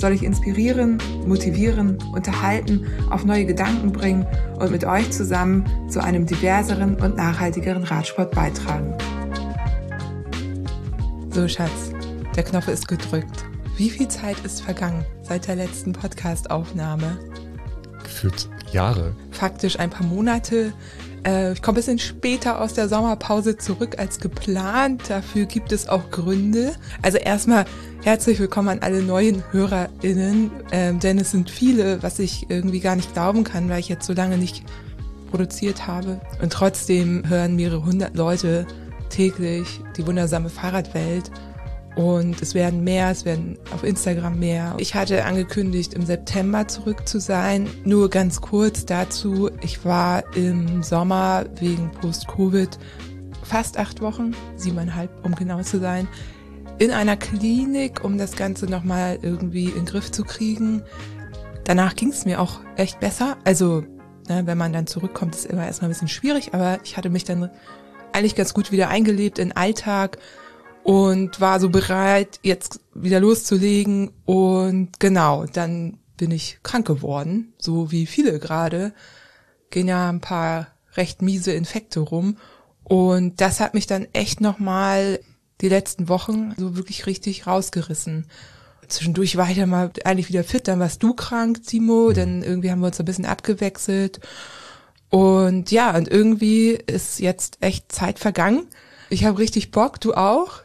soll ich inspirieren, motivieren, unterhalten, auf neue Gedanken bringen und mit euch zusammen zu einem diverseren und nachhaltigeren Radsport beitragen. So, Schatz, der Knopf ist gedrückt. Wie viel Zeit ist vergangen seit der letzten Podcast-Aufnahme? Gefühlt Jahre. Faktisch ein paar Monate. Äh, ich komme ein bisschen später aus der Sommerpause zurück als geplant. Dafür gibt es auch Gründe. Also erstmal herzlich willkommen an alle neuen HörerInnen, ähm, denn es sind viele, was ich irgendwie gar nicht glauben kann, weil ich jetzt so lange nicht produziert habe. Und trotzdem hören mehrere hundert Leute täglich die wundersame Fahrradwelt. Und es werden mehr, es werden auf Instagram mehr. Ich hatte angekündigt, im September zurück zu sein. Nur ganz kurz dazu. Ich war im Sommer wegen Post-Covid fast acht Wochen, siebeneinhalb, um genau zu sein, in einer Klinik, um das Ganze nochmal irgendwie in den Griff zu kriegen. Danach ging es mir auch echt besser. Also, ne, wenn man dann zurückkommt, ist immer erstmal ein bisschen schwierig, aber ich hatte mich dann eigentlich ganz gut wieder eingelebt in Alltag und war so bereit, jetzt wieder loszulegen. Und genau, dann bin ich krank geworden, so wie viele gerade. Gehen ja ein paar recht miese Infekte rum. Und das hat mich dann echt nochmal die letzten Wochen so wirklich richtig rausgerissen. Zwischendurch war ich dann mal eigentlich wieder fit, dann warst du krank, Timo, mhm. dann irgendwie haben wir uns ein bisschen abgewechselt. Und ja, und irgendwie ist jetzt echt Zeit vergangen. Ich habe richtig Bock, du auch?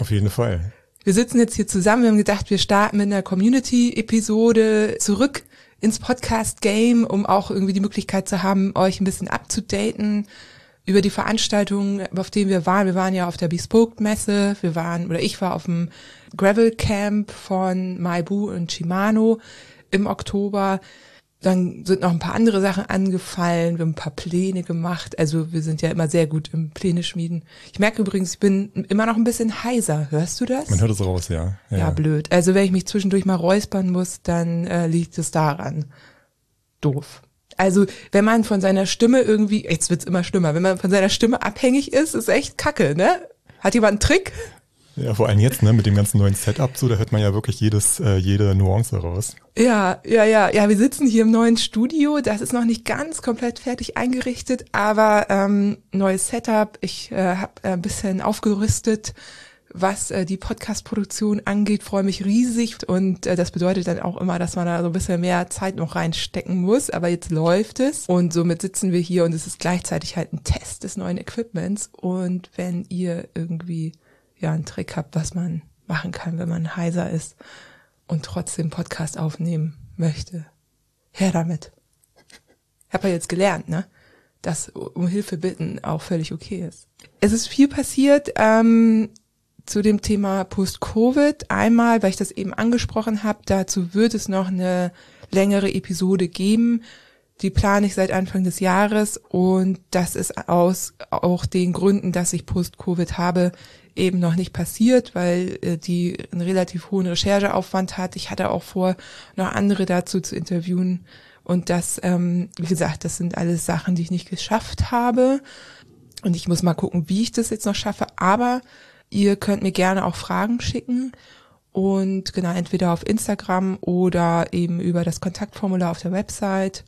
Auf jeden Fall. Wir sitzen jetzt hier zusammen, wir haben gedacht, wir starten mit einer Community-Episode zurück ins Podcast-Game, um auch irgendwie die Möglichkeit zu haben, euch ein bisschen abzudaten über die Veranstaltungen, auf denen wir waren. Wir waren ja auf der Bespoke-Messe, wir waren, oder ich war auf dem Gravel-Camp von Maibu und Shimano im Oktober. Dann sind noch ein paar andere Sachen angefallen, wir haben ein paar Pläne gemacht. Also wir sind ja immer sehr gut im Pläne schmieden. Ich merke übrigens, ich bin immer noch ein bisschen heiser. Hörst du das? Man hört es raus, ja. Ja, ja blöd. Also wenn ich mich zwischendurch mal räuspern muss, dann äh, liegt es daran. Doof. Also wenn man von seiner Stimme irgendwie, jetzt wird's immer schlimmer, wenn man von seiner Stimme abhängig ist, ist echt kacke, ne? Hat jemand einen Trick? Ja, vor allem jetzt, ne, mit dem ganzen neuen Setup, so, da hört man ja wirklich jedes, äh, jede Nuance raus. Ja, ja, ja, ja, wir sitzen hier im neuen Studio, das ist noch nicht ganz komplett fertig eingerichtet, aber ähm, neues Setup, ich äh, habe äh, ein bisschen aufgerüstet, was äh, die Podcast-Produktion angeht, freue mich riesig und äh, das bedeutet dann auch immer, dass man da so ein bisschen mehr Zeit noch reinstecken muss, aber jetzt läuft es und somit sitzen wir hier und es ist gleichzeitig halt ein Test des neuen Equipments und wenn ihr irgendwie ja einen Trick habt, was man machen kann, wenn man heiser ist und trotzdem Podcast aufnehmen möchte. Her damit. Habe ja jetzt gelernt, ne? Dass um Hilfe bitten auch völlig okay ist. Es ist viel passiert ähm, zu dem Thema Post-Covid. Einmal, weil ich das eben angesprochen habe, dazu wird es noch eine längere Episode geben. Die plane ich seit Anfang des Jahres und das ist aus auch den Gründen, dass ich Post-Covid habe, eben noch nicht passiert, weil äh, die einen relativ hohen Rechercheaufwand hat. Ich hatte auch vor, noch andere dazu zu interviewen. Und das, ähm, wie gesagt, das sind alles Sachen, die ich nicht geschafft habe. Und ich muss mal gucken, wie ich das jetzt noch schaffe. Aber ihr könnt mir gerne auch Fragen schicken. Und genau, entweder auf Instagram oder eben über das Kontaktformular auf der Website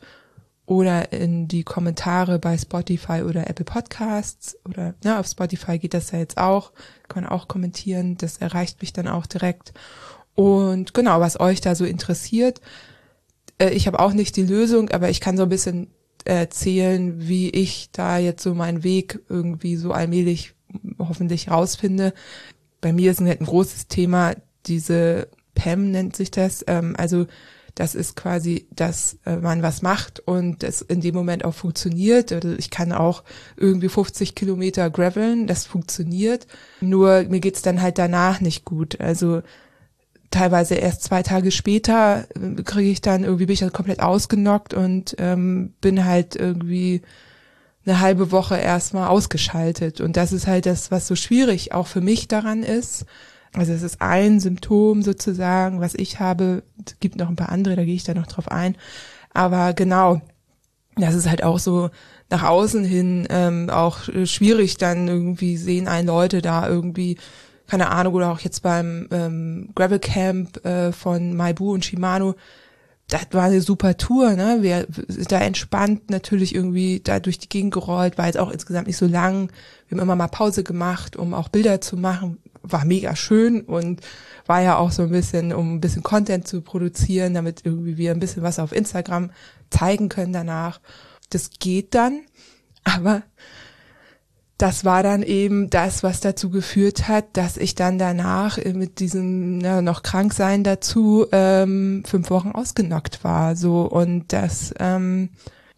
oder in die Kommentare bei Spotify oder Apple Podcasts oder ja, auf Spotify geht das ja jetzt auch, kann man auch kommentieren, das erreicht mich dann auch direkt. Und genau, was euch da so interessiert, äh, ich habe auch nicht die Lösung, aber ich kann so ein bisschen erzählen, wie ich da jetzt so meinen Weg irgendwie so allmählich hoffentlich rausfinde. Bei mir ist halt ein großes Thema diese PEM nennt sich das, ähm, also das ist quasi, dass äh, man was macht und es in dem Moment auch funktioniert. Also ich kann auch irgendwie 50 Kilometer graveln, das funktioniert. Nur mir geht's dann halt danach nicht gut. Also teilweise erst zwei Tage später äh, kriege ich dann irgendwie bin ich dann komplett ausgenockt und ähm, bin halt irgendwie eine halbe Woche erstmal ausgeschaltet. Und das ist halt das, was so schwierig auch für mich daran ist. Also es ist ein Symptom sozusagen, was ich habe. Es gibt noch ein paar andere, da gehe ich da noch drauf ein. Aber genau, das ist halt auch so nach außen hin ähm, auch schwierig. Dann irgendwie sehen ein Leute da irgendwie keine Ahnung, oder auch jetzt beim ähm, Gravel Camp äh, von Maibu und Shimano, das war eine super Tour, ne? Wir sind da entspannt natürlich irgendwie da durch die Gegend gerollt, war jetzt auch insgesamt nicht so lang. Wir haben immer mal Pause gemacht, um auch Bilder zu machen. War mega schön und war ja auch so ein bisschen, um ein bisschen Content zu produzieren, damit irgendwie wir ein bisschen was auf Instagram zeigen können danach. Das geht dann, aber das war dann eben das, was dazu geführt hat, dass ich dann danach mit diesem na, noch krank sein dazu ähm, fünf Wochen ausgenockt war. So und das, ähm,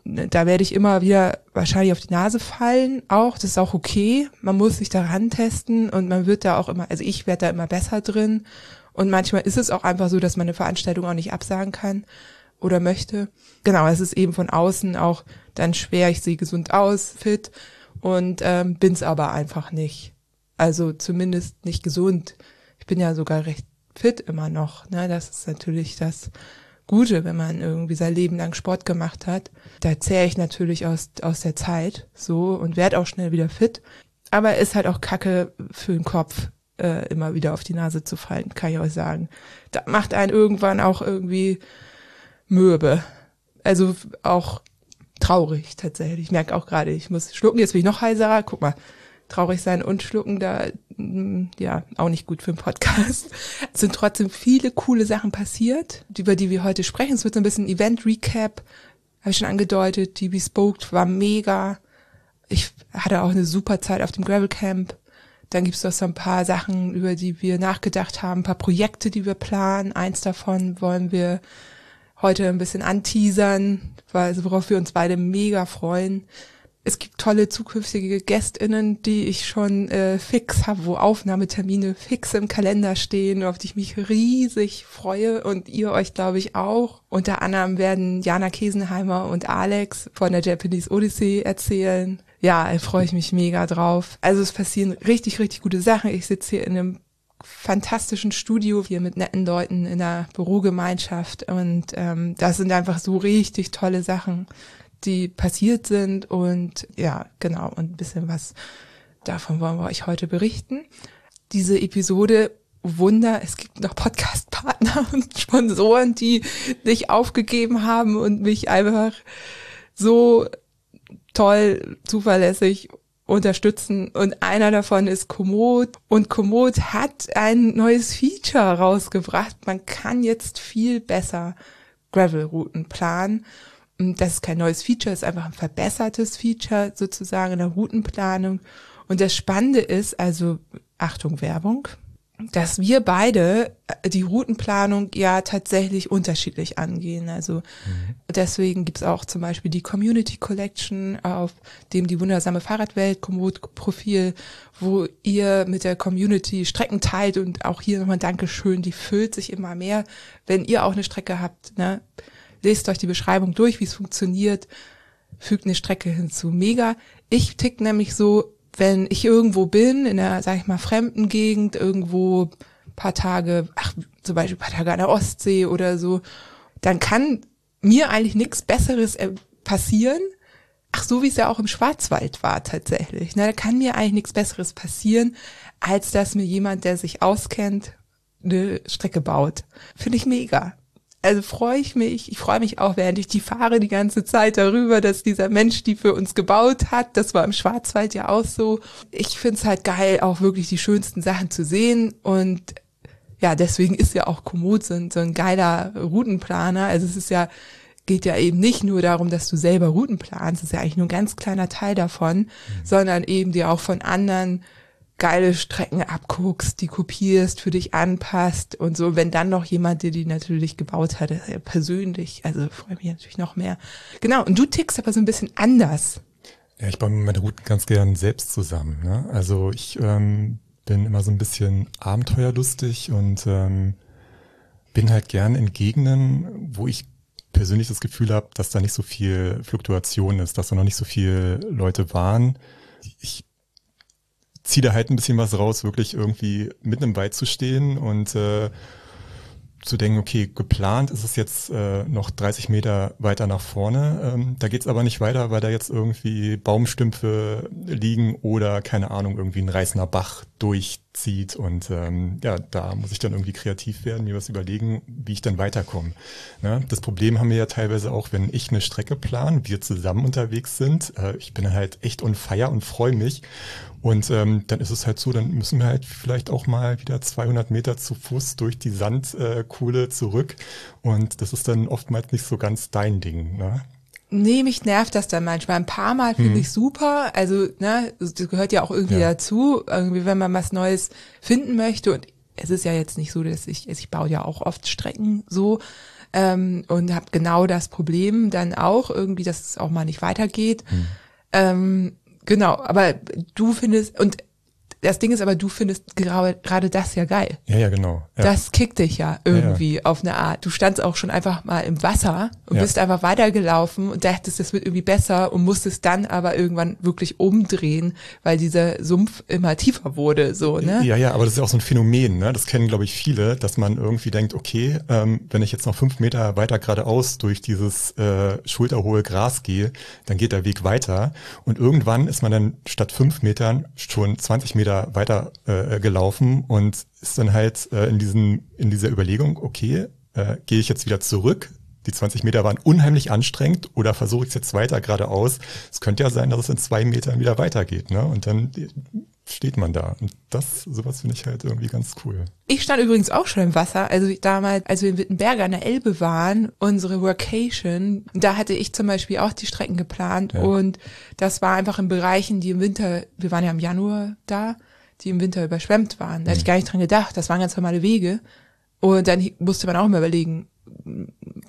da werde ich immer wieder wahrscheinlich auf die Nase fallen. Auch das ist auch okay. Man muss sich daran testen und man wird da auch immer, also ich werde da immer besser drin. Und manchmal ist es auch einfach so, dass man eine Veranstaltung auch nicht absagen kann oder möchte. Genau, es ist eben von außen auch dann schwer. Ich sehe gesund aus, fit und ähm, bin's aber einfach nicht. Also zumindest nicht gesund. Ich bin ja sogar recht fit immer noch. Ne? Das ist natürlich das Gute, wenn man irgendwie sein Leben lang Sport gemacht hat. Da zähre ich natürlich aus, aus der Zeit so und werde auch schnell wieder fit. Aber ist halt auch Kacke für den Kopf, äh, immer wieder auf die Nase zu fallen, kann ich euch sagen. Da macht einen irgendwann auch irgendwie mürbe. Also auch traurig tatsächlich. Ich merke auch gerade, ich muss schlucken, jetzt bin ich noch heiserer. Guck mal, traurig sein und schlucken, da mm, ja auch nicht gut für einen Podcast. Es sind trotzdem viele coole Sachen passiert, über die wir heute sprechen. Es wird so ein bisschen Event-Recap, habe ich schon angedeutet. Die Bespoke war mega. Ich hatte auch eine super Zeit auf dem Gravel Camp. Dann gibt's noch so ein paar Sachen, über die wir nachgedacht haben, ein paar Projekte, die wir planen. Eins davon wollen wir heute ein bisschen anteasern, worauf wir uns beide mega freuen. Es gibt tolle zukünftige GästInnen, die ich schon äh, fix habe, wo Aufnahmetermine fix im Kalender stehen, auf die ich mich riesig freue und ihr euch, glaube ich, auch. Unter anderem werden Jana Kesenheimer und Alex von der Japanese Odyssey erzählen. Ja, da freue ich mich mega drauf. Also es passieren richtig, richtig gute Sachen. Ich sitze hier in einem fantastischen Studio hier mit netten Leuten in der Bürogemeinschaft und ähm, das sind einfach so richtig tolle Sachen, die passiert sind und ja, genau, und ein bisschen was davon wollen wir euch heute berichten. Diese Episode Wunder, es gibt noch Podcast-Partner und Sponsoren, die nicht aufgegeben haben und mich einfach so toll, zuverlässig unterstützen und einer davon ist Komoot und Komoot hat ein neues Feature rausgebracht. Man kann jetzt viel besser Gravel-Routen planen. Das ist kein neues Feature, ist einfach ein verbessertes Feature sozusagen in der Routenplanung. Und das Spannende ist, also Achtung Werbung, dass wir beide äh, die Routenplanung ja tatsächlich unterschiedlich angehen. Also mhm. deswegen gibt's auch zum Beispiel die Community Collection, auf dem die wundersame Fahrradwelt Komoot-Profil, wo ihr mit der Community Strecken teilt und auch hier nochmal Dankeschön, die füllt sich immer mehr. Wenn ihr auch eine Strecke habt, ne, lest euch die Beschreibung durch, wie es funktioniert, fügt eine Strecke hinzu. Mega. Ich tick nämlich so, wenn ich irgendwo bin, in der, sag ich mal, fremden Gegend, irgendwo paar Tage, ach, zum Beispiel paar Tage an der Ostsee oder so, dann kann mir eigentlich nichts Besseres äh, passieren. Ach, so wie es ja auch im Schwarzwald war tatsächlich. Ne? Da kann mir eigentlich nichts Besseres passieren, als dass mir jemand, der sich auskennt, eine Strecke baut. Finde ich mega also freue ich mich, ich freue mich auch, während ich die fahre, die ganze Zeit darüber, dass dieser Mensch die für uns gebaut hat. Das war im Schwarzwald ja auch so. Ich finde es halt geil, auch wirklich die schönsten Sachen zu sehen und ja, deswegen ist ja auch Komoot so ein, so ein geiler Routenplaner. Also es ist ja, geht ja eben nicht nur darum, dass du selber Routen planst, das ist ja eigentlich nur ein ganz kleiner Teil davon, mhm. sondern eben dir auch von anderen geile Strecken abguckst, die kopierst, für dich anpasst und so. Wenn dann noch jemand, der die natürlich gebaut hat, persönlich, also freue mich natürlich noch mehr. Genau, und du tickst aber so ein bisschen anders. Ja, ich baue mir meine Routen ganz gern selbst zusammen. Ne? Also ich ähm, bin immer so ein bisschen abenteuerlustig und ähm, bin halt gern in Gegenden, wo ich persönlich das Gefühl habe, dass da nicht so viel Fluktuation ist, dass da noch nicht so viele Leute waren. Ich ziehe da halt ein bisschen was raus, wirklich irgendwie mitten im Wald zu stehen und äh, zu denken, okay, geplant ist es jetzt äh, noch 30 Meter weiter nach vorne. Ähm, da geht's aber nicht weiter, weil da jetzt irgendwie Baumstümpfe liegen oder keine Ahnung, irgendwie ein reißender Bach durchzieht. Und ähm, ja, da muss ich dann irgendwie kreativ werden, mir was überlegen, wie ich dann weiterkomme. Ne? Das Problem haben wir ja teilweise auch, wenn ich eine Strecke plan, wir zusammen unterwegs sind. Äh, ich bin halt echt on fire und freue mich. Und ähm, dann ist es halt so, dann müssen wir halt vielleicht auch mal wieder 200 Meter zu Fuß durch die Sandkuhle äh, zurück. Und das ist dann oftmals nicht so ganz dein Ding. Ne? Nee, mich nervt das dann manchmal. Ein paar Mal finde hm. ich super. Also, ne, das gehört ja auch irgendwie ja. dazu. Irgendwie, wenn man was Neues finden möchte. Und es ist ja jetzt nicht so, dass ich, ich baue ja auch oft Strecken so ähm, und habe genau das Problem dann auch irgendwie, dass es auch mal nicht weitergeht. Hm. Ähm, Genau, aber du findest, und das Ding ist aber, du findest gerade, gerade das ja geil. Ja, ja, genau. Ja. Das kickt dich ja irgendwie ja, ja. auf eine Art. Du standst auch schon einfach mal im Wasser und bist einfach weitergelaufen und dachtest, das wird irgendwie besser und musstest dann aber irgendwann wirklich umdrehen, weil dieser Sumpf immer tiefer wurde, so, ne? Ja, ja, aber das ist ja auch so ein Phänomen, ne? Das kennen, glaube ich, viele, dass man irgendwie denkt, okay, ähm, wenn ich jetzt noch fünf Meter weiter geradeaus durch dieses äh, schulterhohe Gras gehe, dann geht der Weg weiter und irgendwann ist man dann statt fünf Metern schon 20 Meter Meter weiter äh, gelaufen und ist dann halt äh, in, diesen, in dieser Überlegung, okay, äh, gehe ich jetzt wieder zurück? Die 20 Meter waren unheimlich anstrengend oder versuche ich es jetzt weiter geradeaus? Es könnte ja sein, dass es in zwei Metern wieder weitergeht. Ne? Und dann steht man da. Und das, sowas finde ich halt irgendwie ganz cool. Ich stand übrigens auch schon im Wasser. Also damals, als wir in Wittenberge an der Elbe waren, unsere Workation, da hatte ich zum Beispiel auch die Strecken geplant. Ja. Und das war einfach in Bereichen, die im Winter, wir waren ja im Januar da, die im Winter überschwemmt waren. Da mhm. hatte ich gar nicht dran gedacht. Das waren ganz normale Wege. Und dann musste man auch immer überlegen,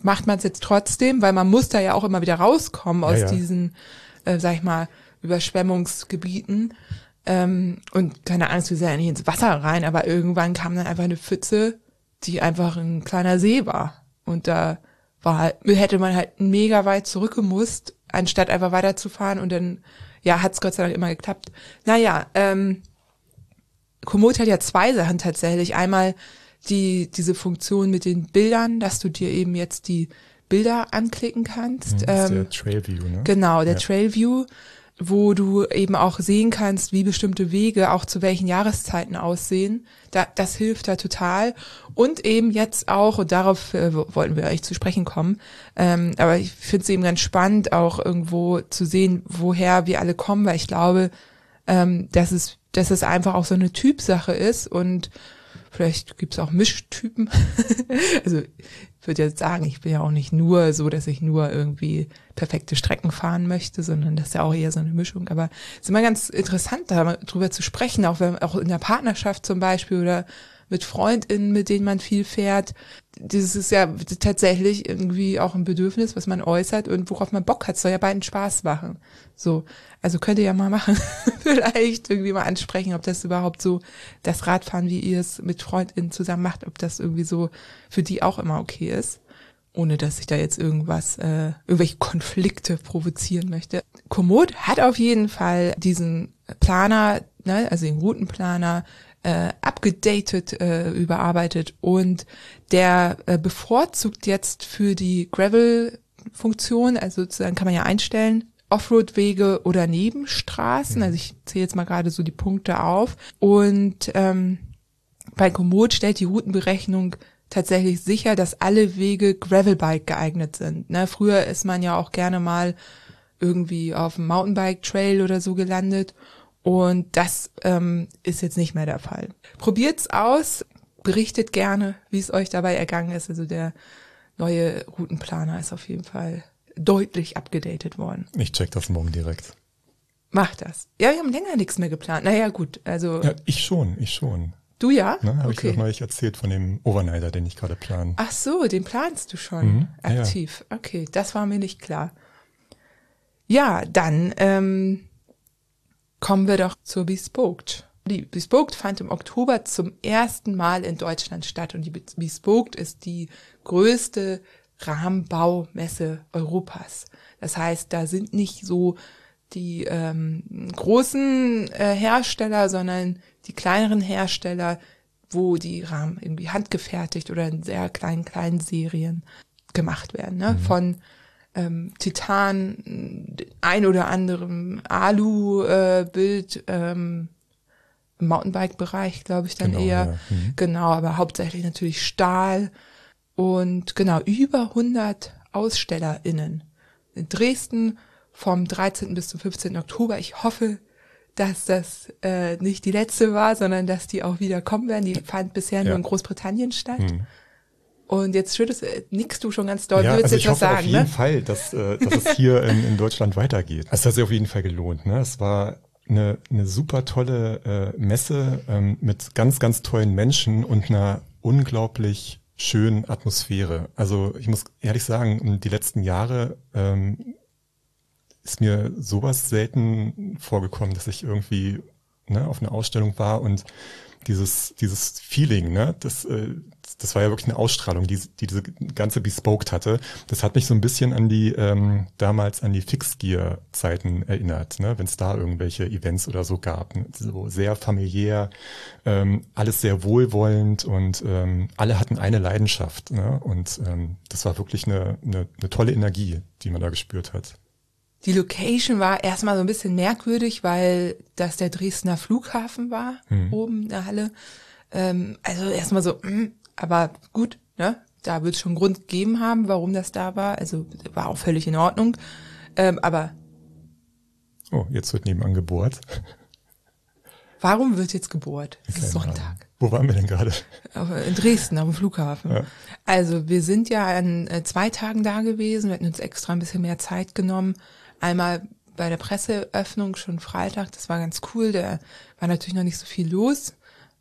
macht man es jetzt trotzdem, weil man muss da ja auch immer wieder rauskommen aus ja, ja. diesen, äh, sag ich mal, Überschwemmungsgebieten. Ähm, und keine Angst, wir sind ja nicht ins Wasser rein, aber irgendwann kam dann einfach eine Pfütze, die einfach ein kleiner See war. Und da war halt, hätte man halt mega weit zurückgemusst, anstatt einfach weiterzufahren und dann, ja, hat's Gott sei Dank immer geklappt. Naja, ähm, Komoot hat ja zwei Sachen tatsächlich. Einmal die, diese Funktion mit den Bildern, dass du dir eben jetzt die Bilder anklicken kannst. Das ist ähm, der Trail View, ne? Genau, der ja. Trail View wo du eben auch sehen kannst, wie bestimmte Wege auch zu welchen Jahreszeiten aussehen. Da, das hilft da total. Und eben jetzt auch, und darauf äh, wollten wir eigentlich zu sprechen kommen, ähm, aber ich finde es eben ganz spannend, auch irgendwo zu sehen, woher wir alle kommen, weil ich glaube, ähm, dass es, dass es einfach auch so eine Typsache ist und Vielleicht gibt's auch Mischtypen. also ich würde jetzt sagen, ich bin ja auch nicht nur so, dass ich nur irgendwie perfekte Strecken fahren möchte, sondern das ist ja auch eher so eine Mischung. Aber es ist immer ganz interessant, darüber zu sprechen, auch wenn auch in der Partnerschaft zum Beispiel oder mit FreundInnen, mit denen man viel fährt. Das ist ja tatsächlich irgendwie auch ein Bedürfnis, was man äußert und worauf man Bock hat. soll ja beiden Spaß machen. So. Also könnt ihr ja mal machen. Vielleicht irgendwie mal ansprechen, ob das überhaupt so, das Radfahren, wie ihr es mit FreundInnen zusammen macht, ob das irgendwie so für die auch immer okay ist ohne dass ich da jetzt irgendwas, äh, irgendwelche Konflikte provozieren möchte. Komoot hat auf jeden Fall diesen Planer, ne, also den Routenplaner, äh, abgedatet, äh, überarbeitet und der äh, bevorzugt jetzt für die Gravel-Funktion, also sozusagen kann man ja einstellen, Offroad-Wege oder Nebenstraßen. Also ich zähle jetzt mal gerade so die Punkte auf. Und ähm, bei Komoot stellt die Routenberechnung tatsächlich sicher, dass alle Wege Gravelbike geeignet sind. Ne, früher ist man ja auch gerne mal irgendwie auf dem Mountainbike-Trail oder so gelandet und das ähm, ist jetzt nicht mehr der Fall. Probiert's aus, berichtet gerne, wie es euch dabei ergangen ist. Also der neue Routenplaner ist auf jeden Fall deutlich abgedatet worden. Ich check das morgen direkt. Mach das. Ja, wir haben länger nichts mehr geplant. Naja, gut, also. Ja, ich schon, ich schon. Du ja? Ne, Habe okay. ich dir neulich erzählt von dem Overnighter, den ich gerade plane. Ach so, den planst du schon mhm, aktiv. Ja. Okay, das war mir nicht klar. Ja, dann ähm, kommen wir doch zur Bespoked. Die Bespoke fand im Oktober zum ersten Mal in Deutschland statt und die Bespoke ist die größte Rahmenbaumesse Europas. Das heißt, da sind nicht so die ähm, großen äh, Hersteller, sondern die kleineren Hersteller, wo die Rahmen irgendwie handgefertigt oder in sehr kleinen, kleinen Serien gemacht werden. Ne? Mhm. Von ähm, Titan, ein oder anderem Alu-Bild, äh, ähm, im Mountainbike-Bereich, glaube ich, dann genau, eher. Ja. Mhm. Genau, aber hauptsächlich natürlich Stahl und genau über 100 AusstellerInnen in Dresden vom 13. bis zum 15. Oktober. Ich hoffe, dass das äh, nicht die letzte war, sondern dass die auch wieder kommen werden. Die fand bisher ja. nur in Großbritannien statt. Mhm. Und jetzt schüttest, äh, nix du schon ganz doll. Ja, du also ich hoffe sagen, auf jeden ne? Fall, dass, äh, dass es hier in, in Deutschland weitergeht. Es hat sich auf jeden Fall gelohnt. Ne? Es war eine, eine super tolle äh, Messe ähm, mit ganz, ganz tollen Menschen und einer unglaublich schönen Atmosphäre. Also ich muss ehrlich sagen, die letzten Jahre ähm, ist mir sowas selten vorgekommen, dass ich irgendwie ne, auf einer Ausstellung war und dieses, dieses Feeling, ne, das, äh, das war ja wirklich eine Ausstrahlung, die, die diese ganze Bespoke hatte. Das hat mich so ein bisschen an die, ähm, damals an die Fixgear-Zeiten erinnert, ne, wenn es da irgendwelche Events oder so gab. Ne? So sehr familiär, ähm, alles sehr wohlwollend und ähm, alle hatten eine Leidenschaft. Ne? Und ähm, das war wirklich eine, eine, eine tolle Energie, die man da gespürt hat. Die Location war erstmal so ein bisschen merkwürdig, weil das der Dresdner Flughafen war, mhm. oben in der Halle. Ähm, also erstmal so, mh, hm, aber gut, ne? Da wird es schon Grund gegeben haben, warum das da war. Also war auch völlig in Ordnung. Ähm, aber. Oh, jetzt wird nebenan gebohrt. Warum wird jetzt gebohrt? Es ist Sonntag. Wo waren wir denn gerade? In Dresden, auf dem Flughafen. Ja. Also wir sind ja an äh, zwei Tagen da gewesen. Wir hatten uns extra ein bisschen mehr Zeit genommen. Einmal bei der Presseöffnung schon Freitag, das war ganz cool. Da war natürlich noch nicht so viel los.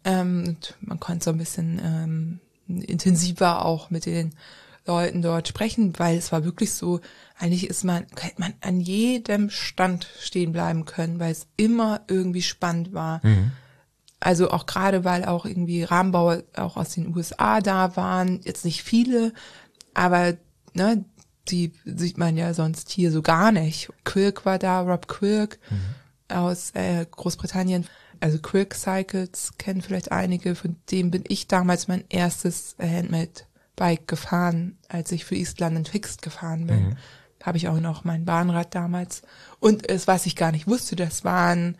Ähm, und man konnte so ein bisschen ähm, intensiver auch mit den Leuten dort sprechen, weil es war wirklich so, eigentlich ist man, hätte man an jedem Stand stehen bleiben können, weil es immer irgendwie spannend war. Mhm. Also auch gerade, weil auch irgendwie Rahmenbauer auch aus den USA da waren, jetzt nicht viele, aber ne, die sieht man ja sonst hier so gar nicht. Quirk war da, Rob Quirk mhm. aus äh, Großbritannien. Also Quirk Cycles kennen vielleicht einige, von dem bin ich damals mein erstes Handmade-Bike gefahren, als ich für East London Fixed gefahren bin. Mhm. Habe ich auch noch mein Bahnrad damals. Und es, was ich gar nicht wusste, das waren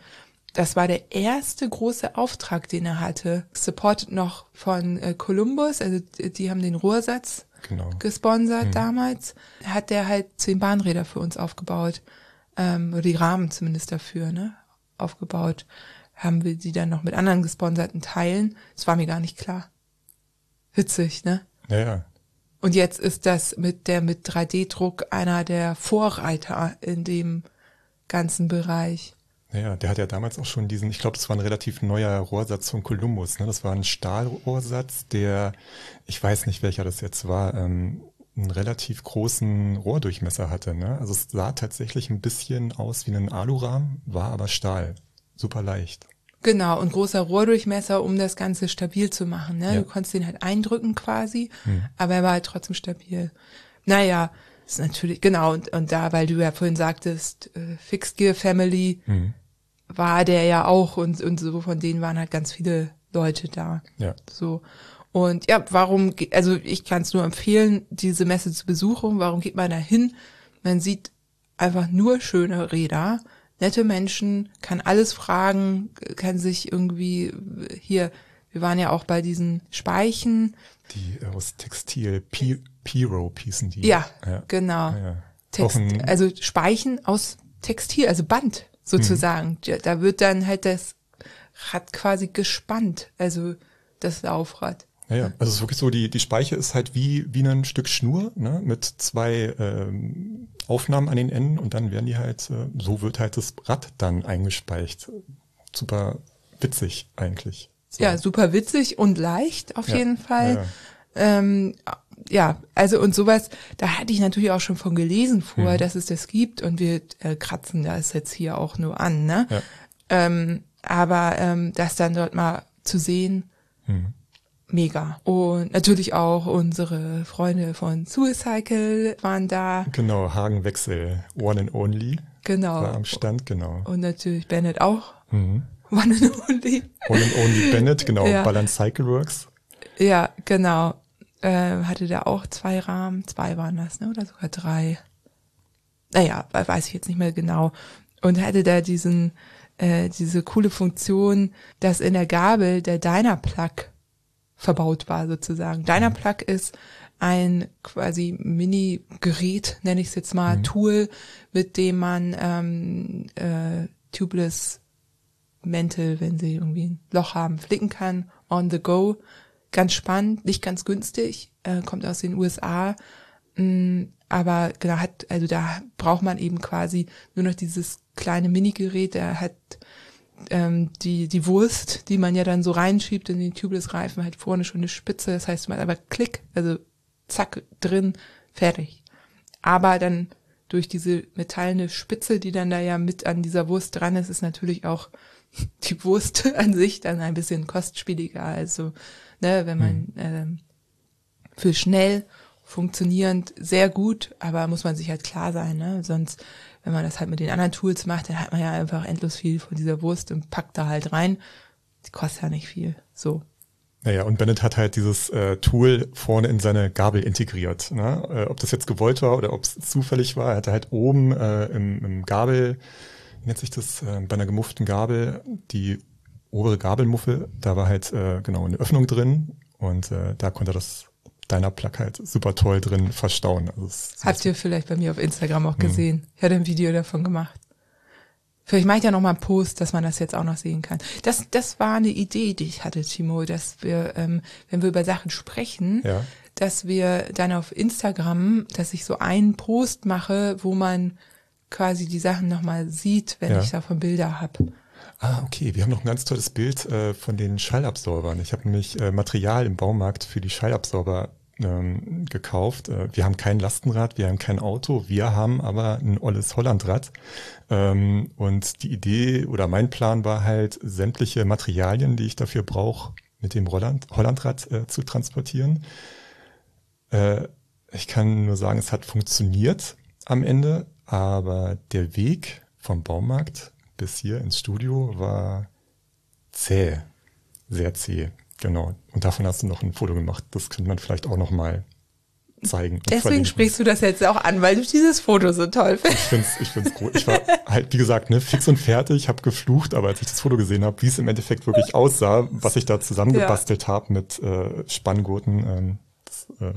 das war der erste große Auftrag, den er hatte. Supported noch von äh, Columbus, also die haben den Rohrsatz genau. gesponsert mhm. damals. Hat der halt zehn Bahnräder für uns aufgebaut. Ähm, oder die Rahmen zumindest dafür, ne? Aufgebaut. Haben wir die dann noch mit anderen gesponserten Teilen. Das war mir gar nicht klar. Witzig, ne? Ja, ja. Und jetzt ist das mit der mit 3D-Druck einer der Vorreiter in dem ganzen Bereich. Ja, der hat ja damals auch schon diesen, ich glaube, das war ein relativ neuer Rohrsatz von Columbus. Ne? Das war ein Stahlrohrsatz, der, ich weiß nicht, welcher das jetzt war, ähm, einen relativ großen Rohrdurchmesser hatte. Ne? Also es sah tatsächlich ein bisschen aus wie ein Alurahmen, war aber Stahl. Super leicht. Genau, und großer Rohrdurchmesser, um das Ganze stabil zu machen. Ne? Ja. Du konntest den halt eindrücken quasi, hm. aber er war halt trotzdem stabil. Naja, ist natürlich, genau, und, und da, weil du ja vorhin sagtest, äh, Fixed Gear Family, mhm. War der ja auch und, und so von denen waren halt ganz viele Leute da. Ja. So. Und ja, warum, also ich kann es nur empfehlen, diese Messe zu besuchen. Warum geht man da hin? Man sieht einfach nur schöne Räder, nette Menschen, kann alles fragen, kann sich irgendwie hier, wir waren ja auch bei diesen Speichen. Die aus Textil, P Piro hießen die. Ja, ja. genau. Ja. Text, also Speichen aus Textil, also Band sozusagen. Mhm. Da wird dann halt das Rad quasi gespannt, also das Laufrad. Ja, ja. also es ist wirklich so, die, die Speiche ist halt wie, wie ein Stück Schnur, ne, mit zwei ähm, Aufnahmen an den Enden und dann werden die halt, äh, so wird halt das Rad dann eingespeicht. Super witzig eigentlich. So. Ja, super witzig und leicht auf ja, jeden Fall. Ja, ähm, ja, also und sowas, da hatte ich natürlich auch schon von gelesen vorher, mhm. dass es das gibt und wir äh, kratzen das jetzt hier auch nur an, ne? Ja. Ähm, aber ähm, das dann dort mal zu sehen, Mhm. mega. Und natürlich auch unsere Freunde von Suicycle waren da. Genau, Hagenwechsel, One and Only Genau. war am Stand, genau. Und natürlich Bennett auch. Mhm. One and only. One and Only Bennett, genau, Ja. Balance Cycle Works. Ja, genau. Äh, hatte da auch zwei Rahmen, zwei waren das, ne? Oder sogar drei. Naja, we- weiß ich jetzt nicht mehr genau. Und hatte da diesen, äh, diese coole Funktion, dass in der Gabel der Dynaplug verbaut war sozusagen. Dynaplug ist ein quasi Mini-Gerät, nenne ich es jetzt mal, Tool, mit dem man ähm, äh, tubeless Mäntel, wenn sie irgendwie ein Loch haben, flicken kann, on the go. Ganz spannend, nicht ganz günstig, äh, kommt aus den USA. Mm, aber genau, hat, also da braucht man eben quasi nur noch dieses kleine Minigerät, der hat ähm, die, die Wurst, die man ja dann so reinschiebt in den Tubeless-Reifen, hat vorne schon eine Spitze, das heißt, man aber Klick, also zack, drin, fertig. Aber dann durch diese metallene Spitze, die dann da ja mit an dieser Wurst dran ist, ist natürlich auch die Wurst an sich dann ein bisschen kostspieliger. Also, ne, wenn man ähm, für schnell funktionierend sehr gut, aber muss man sich halt klar sein, ne? Sonst, wenn man das halt mit den anderen Tools macht, dann hat man ja einfach endlos viel von dieser Wurst und packt da halt rein. Die kostet ja nicht viel. So. Naja, und Bennett hat halt dieses äh, Tool vorne in seine Gabel integriert. Ne? Äh, ob das jetzt gewollt war oder ob es zufällig war, er hatte halt oben äh, im, im Gabel, wie nennt sich das, äh, bei einer gemufften Gabel, die obere Gabelmuffe, da war halt äh, genau eine Öffnung drin und äh, da konnte das deiner Plug halt super toll drin verstauen. Also Habt ihr vielleicht bei mir auf Instagram auch gesehen. Ich hatte ein Video davon gemacht. Vielleicht mache ich ja noch mal einen Post, dass man das jetzt auch noch sehen kann. Das, das war eine Idee, die ich hatte, Timo, dass wir, ähm, wenn wir über Sachen sprechen, Ja. dass wir dann auf Instagram, dass ich so einen Post mache, wo man quasi die Sachen noch mal sieht, wenn Ja. ich davon Bilder hab. Ah, okay. Wir haben noch ein ganz tolles Bild äh, von den Schallabsorbern. Ich habe nämlich äh, Material im Baumarkt für die Schallabsorber ähm, gekauft. Äh, wir haben kein Lastenrad, wir haben kein Auto, wir haben aber ein olles Hollandrad. Ähm, und die Idee oder mein Plan war halt, sämtliche Materialien, die ich dafür brauche, mit dem Holland, Hollandrad äh, zu transportieren. Äh, ich kann nur sagen, es hat funktioniert am Ende, aber der Weg vom Baumarkt bis hier ins Studio war zäh, sehr zäh, genau. Und davon hast du noch ein Foto gemacht. Das könnte man vielleicht auch noch mal zeigen. Deswegen verlinken. sprichst du das jetzt auch an, weil du dieses Foto so toll findest. Ich find's, ich find's gut. Ich war halt, wie gesagt, ne, fix und fertig, habe geflucht, aber als ich das Foto gesehen habe, wie es im Endeffekt wirklich aussah, was ich da zusammengebastelt habe mit äh, Spanngurten, ähm, das, äh,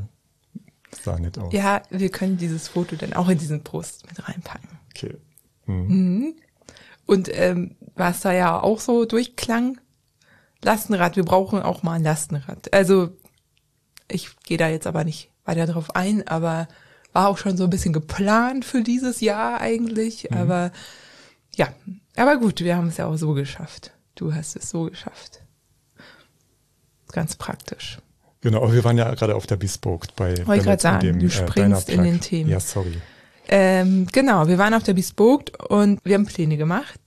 das sah nett aus. Ja, wir können dieses Foto dann auch in diesen Post mit reinpacken. Okay. Hm. Und ähm, was da ja auch so durchklang, Lastenrad, wir brauchen auch mal ein Lastenrad. Also ich gehe da jetzt aber nicht weiter drauf ein, aber war auch schon so ein bisschen geplant für dieses Jahr eigentlich. Aber ja, aber gut, wir haben es ja auch so geschafft. Du hast es so geschafft. Ganz praktisch. Genau, wir waren ja gerade auf der Bespoke bei Wollte und sagen, dem, du äh, springst Dynaplug. in den Themen. Ja, sorry. Ähm, genau, wir waren auf der Bespoke und wir haben Pläne gemacht.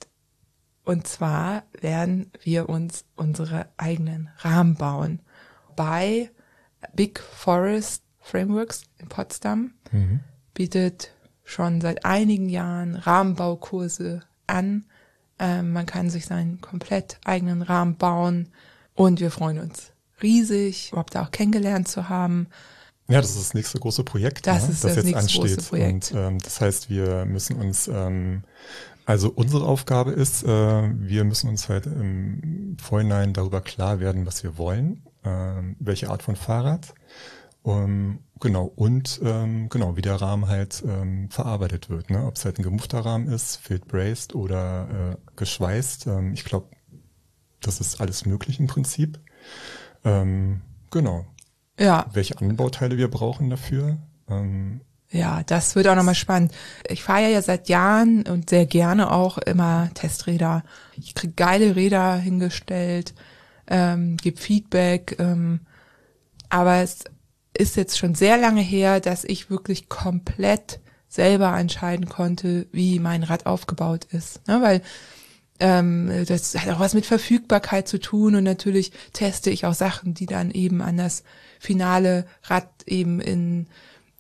Und zwar werden wir uns unsere eigenen Rahmen bauen. Bei Big Forest Frameworks in Potsdam Mhm. bietet schon seit einigen Jahren Rahmenbaukurse an. Ähm, man kann sich seinen komplett eigenen Rahmen bauen und wir freuen uns riesig, überhaupt auch kennengelernt zu haben. Ja, das ist das nächste große Projekt, Das ne, ist das das jetzt ansteht. Projekt. Und ähm, das heißt, wir müssen uns, ähm, also unsere Aufgabe ist, äh, wir müssen uns halt im Vorhinein darüber klar werden, was wir wollen, ähm, welche Art von Fahrrad. Um, genau, und ähm, genau, wie der Rahmen halt ähm, verarbeitet wird. Ne? Ob es halt ein gemuffter Rahmen ist, field braced oder äh, geschweißt. Ähm, ich glaube, das ist alles möglich im Prinzip. Ähm, genau. Ja, Welche Anbauteile wir brauchen dafür. Ähm, Ja, das wird auch nochmal spannend. Ich fahre ja seit Jahren und sehr gerne auch immer Testräder. Ich krieg geile Räder hingestellt, ähm, gebe Feedback, ähm, aber es ist jetzt schon sehr lange her, dass ich wirklich komplett selber entscheiden konnte, wie mein Rad aufgebaut ist. Ne? Weil Ähm, das hat auch was mit Verfügbarkeit zu tun und natürlich teste ich auch Sachen, die dann eben an das finale Rad eben in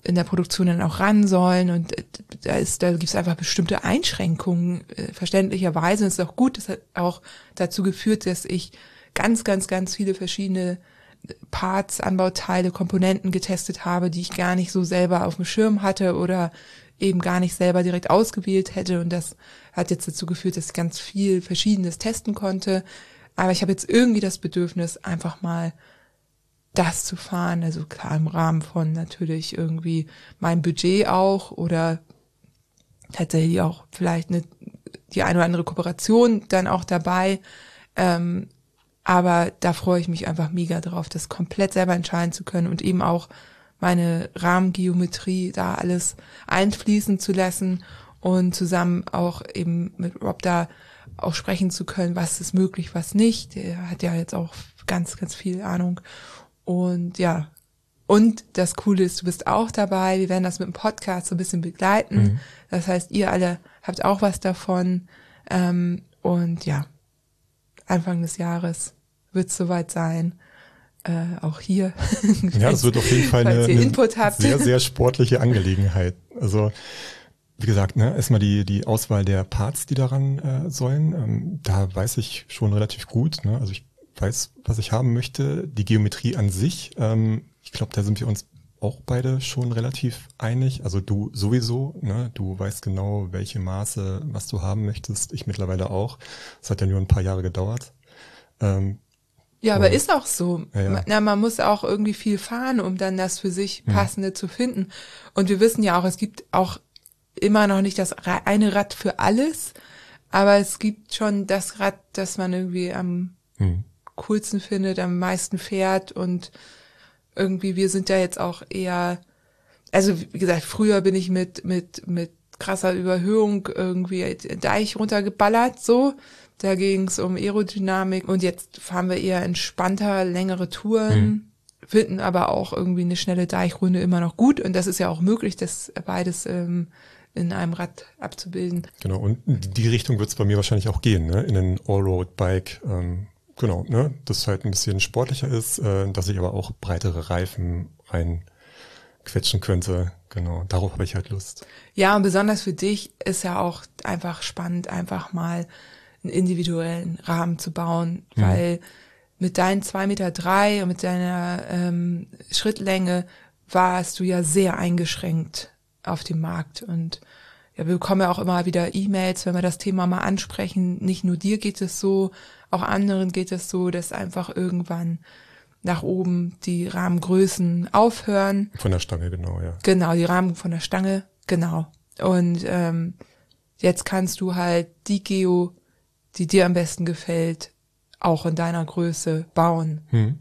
in der Produktion dann auch ran sollen und äh, da ist, da gibt es einfach bestimmte Einschränkungen, äh, verständlicherweise. Und es ist auch gut, das hat auch dazu geführt, dass ich ganz, ganz, ganz viele verschiedene Parts, Anbauteile, Komponenten getestet habe, die ich gar nicht so selber auf dem Schirm hatte oder eben gar nicht selber direkt ausgewählt hätte. Und das hat jetzt dazu geführt, dass ich ganz viel Verschiedenes testen konnte. Aber ich habe jetzt irgendwie das Bedürfnis, einfach mal das zu fahren. Also klar im Rahmen von natürlich irgendwie meinem Budget auch oder tatsächlich auch vielleicht eine, die eine oder andere Kooperation dann auch dabei. Ähm, aber da freue ich mich einfach mega drauf, das komplett selber entscheiden zu können und eben auch meine Rahmengeometrie da alles einfließen zu lassen und zusammen auch eben mit Rob da auch sprechen zu können, was ist möglich, was nicht. Der hat ja jetzt auch ganz, ganz viel Ahnung. Und ja, und das Coole ist, du bist auch dabei. Wir werden das mit dem Podcast so ein bisschen begleiten. Mhm. Das heißt, ihr alle habt auch was davon. Ähm, und ja, Anfang des Jahres wird es soweit sein. Äh, auch hier. ja, das wird auf jeden Fall eine, eine sehr, sehr sportliche Angelegenheit. Also wie gesagt, ne, erstmal die, die Auswahl der Parts, die daran äh, sollen. Ähm, da weiß ich schon relativ gut. Ne? Also ich weiß, was ich haben möchte. Die Geometrie an sich, ähm, ich glaube, da sind wir uns auch beide schon relativ einig. Also du sowieso, ne? du weißt genau, welche Maße, was du haben möchtest. Ich mittlerweile auch. Das hat ja nur ein paar Jahre gedauert. Ähm, ja, aber ist auch so. Ja, ja. Na, man muss auch irgendwie viel fahren, um dann das für sich passende mhm. zu finden. Und wir wissen ja auch, es gibt auch immer noch nicht das eine Rad für alles, aber es gibt schon das Rad, das man irgendwie am mhm coolsten findet, am meisten fährt und irgendwie wir sind ja jetzt auch eher, also wie gesagt, früher bin ich mit mit mit krasser Überhöhung irgendwie Deich runtergeballert so. Da ging es um Aerodynamik und jetzt fahren wir eher entspannter, längere Touren, mhm. finden aber auch irgendwie eine schnelle Deichrunde immer noch gut und das ist ja auch möglich, das beides ähm, in einem Rad abzubilden. Genau, und die Richtung wird es bei mir wahrscheinlich auch gehen, ne? in ein Allroad-Bike. Ähm, Genau, ne, das halt ein bisschen sportlicher ist, äh, dass ich aber auch breitere Reifen reinquetschen könnte. Genau, darauf habe ich halt Lust. Ja, und besonders für dich ist ja auch einfach spannend, einfach mal einen individuellen Rahmen zu bauen, mhm. weil mit deinen zwei Meter drei und mit deiner ähm, Schrittlänge warst du ja sehr eingeschränkt auf dem Markt und ja, wir bekommen ja auch immer wieder E-Mails, wenn wir das Thema mal ansprechen. Nicht nur dir geht es so, auch anderen geht es so, dass einfach irgendwann nach oben die Rahmengrößen aufhören. Von der Stange, genau, ja. Genau, die Rahmen von der Stange, genau. Und ähm, jetzt kannst du halt die Geo, die dir am besten gefällt, auch in deiner Größe bauen. Hm.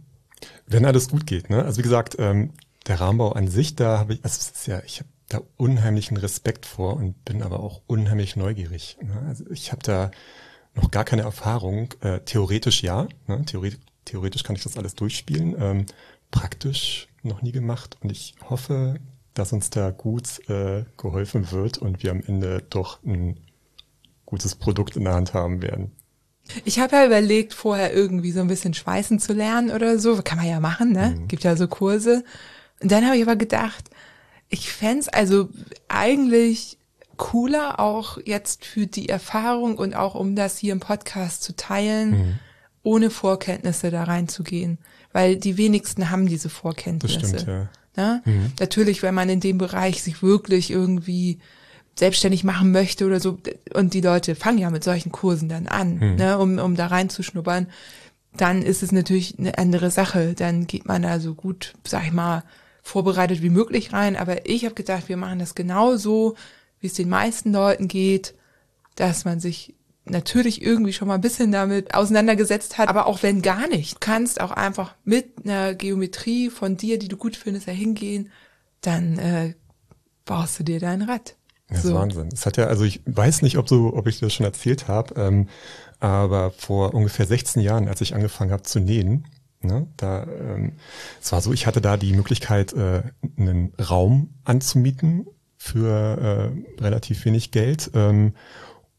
Wenn alles gut geht, ne? Also wie gesagt, ähm, der Rahmenbau an sich, da habe ich, also es ist ja, ich habe da unheimlichen Respekt vor und bin aber auch unheimlich neugierig. Ne? Also ich habe da noch gar keine Erfahrung. Äh, theoretisch ja, ne? theoretisch, theoretisch kann ich das alles durchspielen. Ähm, praktisch noch nie gemacht und ich hoffe, dass uns da gut äh, geholfen wird und wir am Ende doch ein gutes Produkt in der Hand haben werden. Ich habe ja überlegt, vorher irgendwie so ein bisschen schweißen zu lernen oder so. Kann man ja machen, ne? Mhm. Gibt ja so Kurse. Und dann habe ich aber gedacht, ich fände also eigentlich cooler, auch jetzt für die Erfahrung und auch um das hier im Podcast zu teilen, mhm. ohne Vorkenntnisse da reinzugehen. Weil die wenigsten haben diese Vorkenntnisse. Das stimmt, ja. Ne? Mhm. Natürlich, wenn man in dem Bereich sich wirklich irgendwie selbstständig machen möchte oder so, und die Leute fangen ja mit solchen Kursen dann an, mhm. ne, um, um da reinzuschnuppern, dann ist es natürlich eine andere Sache. Dann geht man da so gut, sag ich mal, vorbereitet wie möglich rein. Aber ich habe gedacht, wir machen das genau so, wie es den meisten Leuten geht, dass man sich natürlich irgendwie schon mal ein bisschen damit auseinandergesetzt hat, aber auch wenn gar nicht, du kannst auch einfach mit einer Geometrie von dir, die du gut findest, da hingehen, dann äh, baust du dir dein Rad. Das so. ist Wahnsinn. Es hat ja, also ich weiß nicht, ob so, ob ich das schon erzählt habe, ähm, aber vor ungefähr 16 Jahren, als ich angefangen habe zu nähen, Ne? Da, ähm, es war so, ich hatte da die Möglichkeit, äh, einen Raum anzumieten für äh, relativ wenig Geld. Ähm,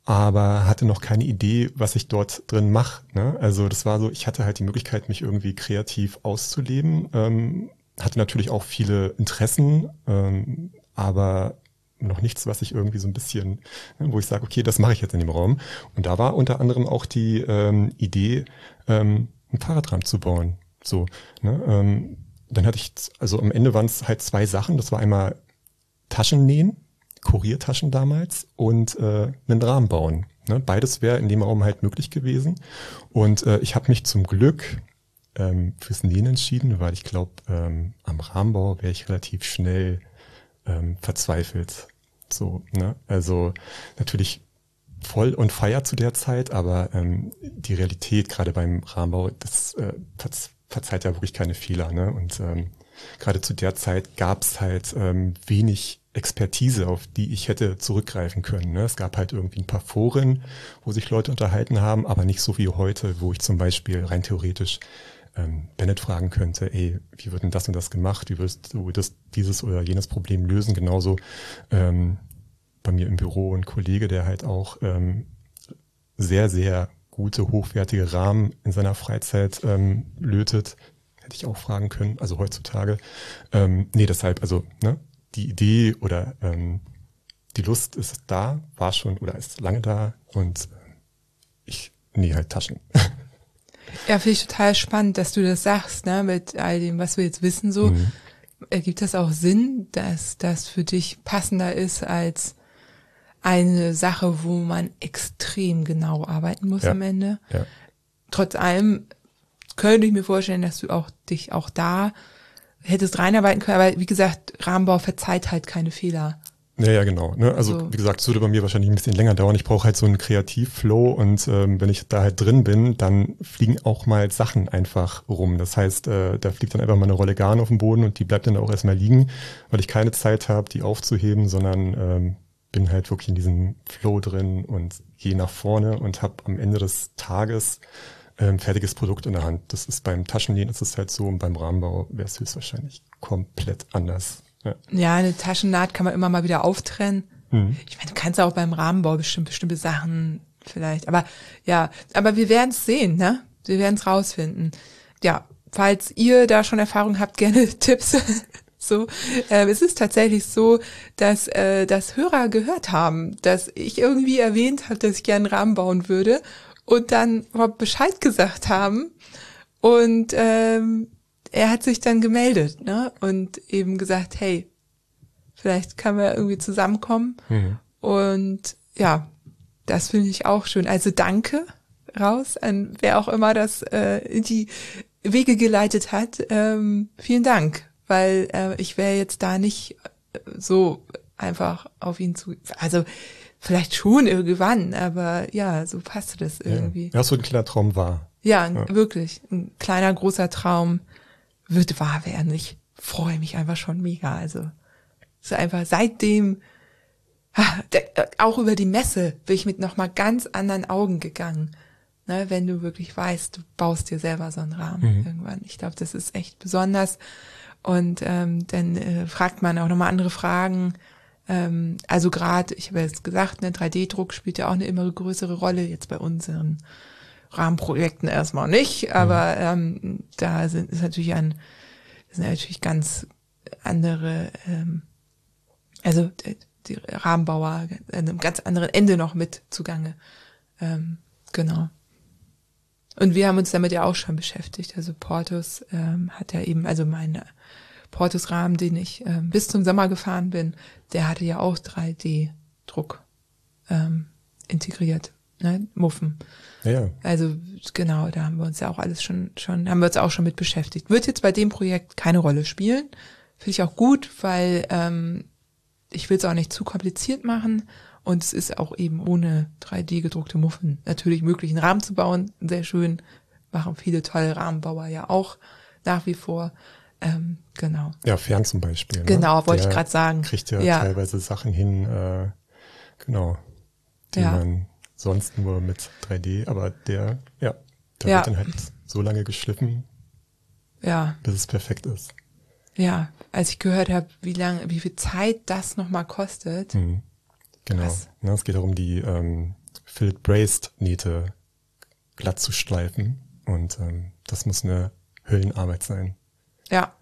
aber hatte noch keine Idee, was ich dort drin mache. Ne? Also das war so, ich hatte halt die Möglichkeit, mich irgendwie kreativ auszuleben, ähm, hatte natürlich auch viele Interessen, ähm, aber noch nichts, was ich irgendwie so ein bisschen, ne, wo ich sage, okay, das mache ich jetzt in dem Raum. Und da war unter anderem auch die ähm, Idee, ähm, ein Fahrradrahmen zu bauen. So, ne? ähm, dann hatte ich, also am Ende waren es halt zwei Sachen. Das war einmal Taschen nähen, Kuriertaschen damals und äh, einen Rahmen bauen. Ne? Beides wäre in dem Raum halt möglich gewesen. Und äh, ich habe mich zum Glück ähm, fürs Nähen entschieden, weil ich glaube, ähm, am Rahmenbau wäre ich relativ schnell ähm, verzweifelt. So, ne? Also natürlich voll und feier zu der Zeit, aber ähm, die Realität gerade beim Rahmenbau, das äh, verzeiht ja wirklich keine Fehler. Ne? Und ähm, gerade zu der Zeit gab es halt ähm, wenig Expertise, auf die ich hätte zurückgreifen können. Ne? Es gab halt irgendwie ein paar Foren, wo sich Leute unterhalten haben, aber nicht so wie heute, wo ich zum Beispiel rein theoretisch ähm, Bennett fragen könnte, ey, wie wird denn das und das gemacht? Wie wirst du das, dieses oder jenes Problem lösen? Genauso ähm, bei mir im Büro ein Kollege, der halt auch ähm, sehr, sehr gute, hochwertige Rahmen in seiner Freizeit ähm, lötet. Hätte ich auch fragen können, also heutzutage. Ähm, nee, deshalb, also ne, die Idee oder ähm, die Lust ist da, war schon oder ist lange da und äh, ich nähe halt Taschen. Ja, finde ich total spannend, dass du das sagst, ne, mit all dem, was wir jetzt wissen, so. Mhm. Ergibt das auch Sinn, dass das für dich passender ist als eine Sache, wo man extrem genau arbeiten muss ja. am Ende? Ja. Trotz allem könnte ich mir vorstellen, dass du auch dich auch da hättest reinarbeiten können, aber wie gesagt, Rahmenbau verzeiht halt keine Fehler. Ja, ja, genau. Ne? Also, also, wie gesagt, es würde bei mir wahrscheinlich ein bisschen länger dauern. Ich brauche halt so einen Kreativflow und ähm, wenn ich da halt drin bin, dann fliegen auch mal Sachen einfach rum. Das heißt, äh, da fliegt dann einfach mal eine Rolle Garn auf dem Boden und die bleibt dann auch erstmal liegen, weil ich keine Zeit habe, die aufzuheben, sondern ähm, bin halt wirklich in diesem Flow drin und gehe nach vorne und habe am Ende des Tages ähm, fertiges Produkt in der Hand. Das ist beim Taschennähen ist es halt so und beim Rahmenbau wäre es höchstwahrscheinlich komplett anders. Ja. ja, eine Taschennaht kann man immer mal wieder auftrennen. Mhm. Ich meine, du kannst auch beim Rahmenbau bestimmt bestimmte Sachen vielleicht. Aber ja, aber wir werden es sehen, ne? Wir werden es rausfinden. Ja, falls ihr da schon Erfahrung habt, gerne Tipps. so, äh, es ist tatsächlich so, dass äh, das Hörer gehört haben, dass ich irgendwie erwähnt habe, dass ich gerne einen Rahmen bauen würde und dann überhaupt Bescheid gesagt haben. Und ähm, er hat sich dann gemeldet, ne? Und eben gesagt, hey, vielleicht kann man irgendwie zusammenkommen. Mhm. Und ja, das finde ich auch schön. Also danke raus an wer auch immer das äh, in die Wege geleitet hat. Ähm, vielen Dank, weil äh, ich wäre jetzt da nicht äh, so einfach auf ihn zu. Also vielleicht schon irgendwann, aber ja, so passte das irgendwie. Ja, so ein kleiner Traum war. Ja, ja, wirklich. Ein kleiner, großer Traum wird wahr werden. Ich freue mich einfach schon mega. Also so einfach seitdem auch über die Messe bin ich mit nochmal ganz anderen Augen gegangen. Ne, wenn du wirklich weißt, du baust dir selber so einen Rahmen mhm. irgendwann. Ich glaube, das ist echt besonders. Und ähm, dann äh, fragt man auch nochmal andere Fragen. Ähm, also gerade, ich habe jetzt gesagt, ne, 3D-Druck spielt ja auch eine immer größere Rolle jetzt bei unseren Rahmenprojekten erstmal nicht, aber ähm, da sind ist natürlich ein sind natürlich ganz andere, ähm, also die Rahmenbauer an einem ganz anderen Ende noch mit zugange. Ähm, genau. Und wir haben uns damit ja auch schon beschäftigt. Also Portus ähm, hat ja eben, also mein Portus-Rahmen, den ich ähm, bis zum Sommer gefahren bin, der hatte ja auch 3D-Druck ähm, integriert, ne? Muffen. Ja. Also genau, da haben wir uns ja auch alles schon, schon, haben wir uns auch schon mit beschäftigt. Wird jetzt bei dem Projekt keine Rolle spielen. Finde ich auch gut, weil ähm, ich will es auch nicht zu kompliziert machen. Und es ist auch eben ohne 3D gedruckte Muffen natürlich möglich, einen Rahmen zu bauen. Sehr schön. Machen viele tolle Rahmenbauer ja auch nach wie vor. Ähm, genau. Ja, Fern zum Beispiel. Ne? Genau, wollte ich gerade sagen. Kriegt ja, ja, teilweise Sachen hin, äh, genau, die ja. man sonst nur mit 3D, aber der, ja, der ja. wird dann halt so lange geschliffen, ja. bis es perfekt ist. Ja, als ich gehört habe, wie lange, wie viel Zeit das nochmal kostet. Mhm. Genau. Ja, es geht darum, die ähm, Filled Braced Nähte glatt zu streifen. Und ähm, das muss eine Höllenarbeit sein. Ja.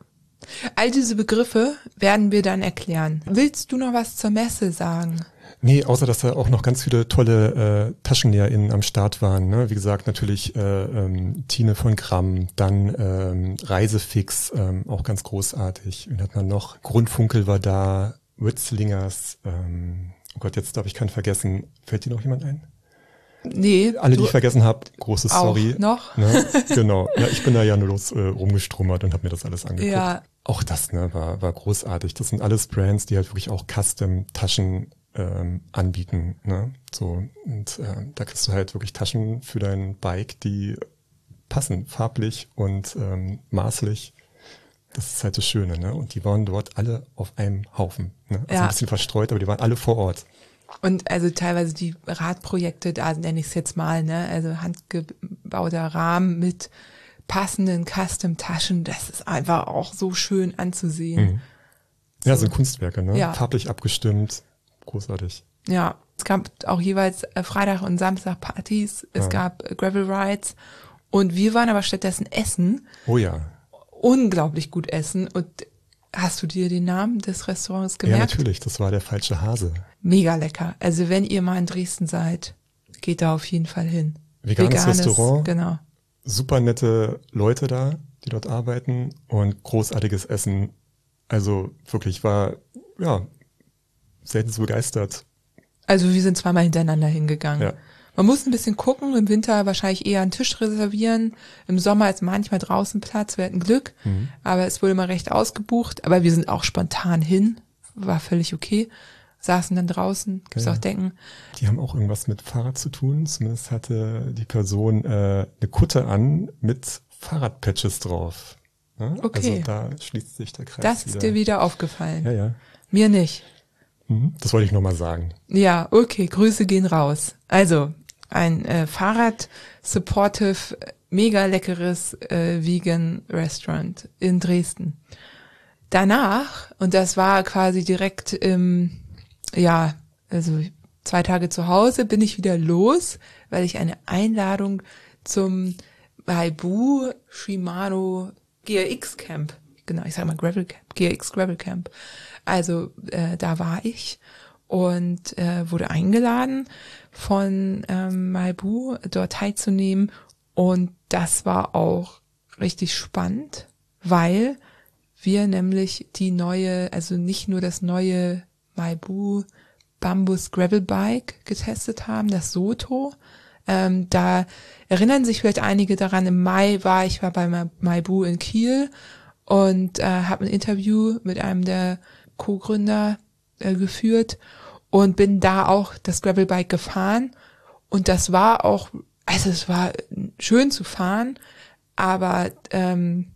All diese Begriffe werden wir dann erklären. Willst du noch was zur Messe sagen? Nee, außer dass da auch noch ganz viele tolle äh, TaschennäherInnen am Start waren. Ne? Wie gesagt, natürlich äh, ähm, Tine von Gramm, dann ähm, Reisefix, ähm, auch ganz großartig. Und hat man noch, Grundfunkel war da, Witzlingers, ähm, oh Gott, jetzt darf ich keinen vergessen. Fällt dir noch jemand ein? Nee. Alle, die ich vergessen habe, großes auch Sorry. noch? Ne? Genau. Ja, ich bin da ja nur los äh, rumgestrummert und habe mir das alles angeguckt. Ja. Auch das ne, war, war großartig. Das sind alles Brands, die halt wirklich auch Custom-Taschen ähm, anbieten. Ne? So, und äh, da kriegst du halt wirklich Taschen für dein Bike, die passen, farblich und ähm, maßlich. Das ist halt das Schöne, ne? Und die waren dort alle auf einem Haufen. Ne? Also Ja. ein bisschen verstreut, aber die waren alle vor Ort. Und also teilweise die Radprojekte, da nenne ich es jetzt mal, ne? Also handgebauter Rahmen mit passenden Custom-Taschen, das ist einfach auch so schön anzusehen. Mhm. Ja, sind Kunstwerke, ne? Ja. Farblich abgestimmt. Großartig. Ja, es gab auch jeweils äh, Freitag und Samstag Partys, es Ja. gab äh, Gravel Rides und wir waren aber stattdessen essen, Oh ja. unglaublich gut essen und hast du dir den Namen des Restaurants Ja, gemerkt? natürlich. Das war der falsche Hase. Mega lecker. Also wenn ihr mal in Dresden seid, geht da auf jeden Fall hin. Veganes Restaurant. Genau. Super nette Leute da, die dort arbeiten und großartiges Essen. Also wirklich war, ja, selten so begeistert. Also wir sind zweimal hintereinander hingegangen. Ja. Man muss ein bisschen gucken, im Winter wahrscheinlich eher einen Tisch reservieren, im Sommer ist manchmal draußen Platz, wir hatten Glück, Mhm. aber es wurde immer recht ausgebucht, aber wir sind auch spontan hin, war völlig okay, saßen dann draußen, Geil. auch denken, Die haben auch irgendwas mit Fahrrad zu tun. Zumindest hatte die Person äh, eine Kutte an mit Fahrradpatches drauf. Ne? Okay. Also da schließt sich der Kreis das wieder. ist dir wieder aufgefallen. Ja, ja. Mir nicht. Mhm. Das wollte ich nochmal sagen. Ja, okay, Grüße gehen raus. Also, ein äh, Fahrrad-supportive, mega leckeres äh, Vegan Restaurant in Dresden. Danach, und das war quasi direkt im, ja, also zwei Tage zu Hause, bin ich wieder los, weil ich eine Einladung zum Baibu Shimano GRX Camp, genau, ich sag mal Gravel Camp, GRX Gravel Camp. Also äh, da war ich und äh, wurde eingeladen von ähm, Maibu dort teilzunehmen und das war auch richtig spannend, weil wir nämlich die neue, also nicht nur das neue Maibu Bambus Gravel Bike getestet haben, das Soto. Ähm, da erinnern sich vielleicht einige daran, im Mai war ich war bei Ma- Maibu in Kiel und äh, habe ein Interview mit einem der Co-Gründer äh, geführt und bin da auch das Gravelbike gefahren und das war auch, also es war schön zu fahren, aber ähm,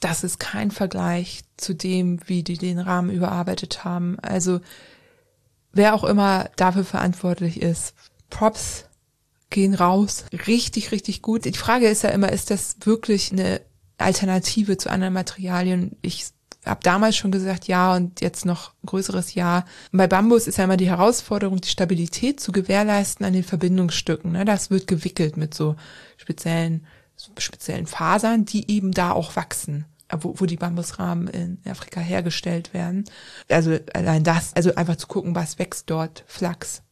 das ist kein Vergleich zu dem, wie die den Rahmen überarbeitet haben. Also wer auch immer dafür verantwortlich ist, Props gehen raus. Richtig, richtig gut. Die Frage ist ja immer, ist das wirklich eine Alternative zu anderen Materialien? Ich habe damals schon gesagt, ja und jetzt noch größeres Ja. Bei Bambus ist ja immer die Herausforderung, die Stabilität zu gewährleisten an den Verbindungsstücken. Ne? Das wird gewickelt mit so speziellen, speziellen Fasern, die eben da auch wachsen wo, wo die Bambusrahmen in Afrika hergestellt werden. Also allein das, also einfach zu gucken, was wächst dort, Flachs.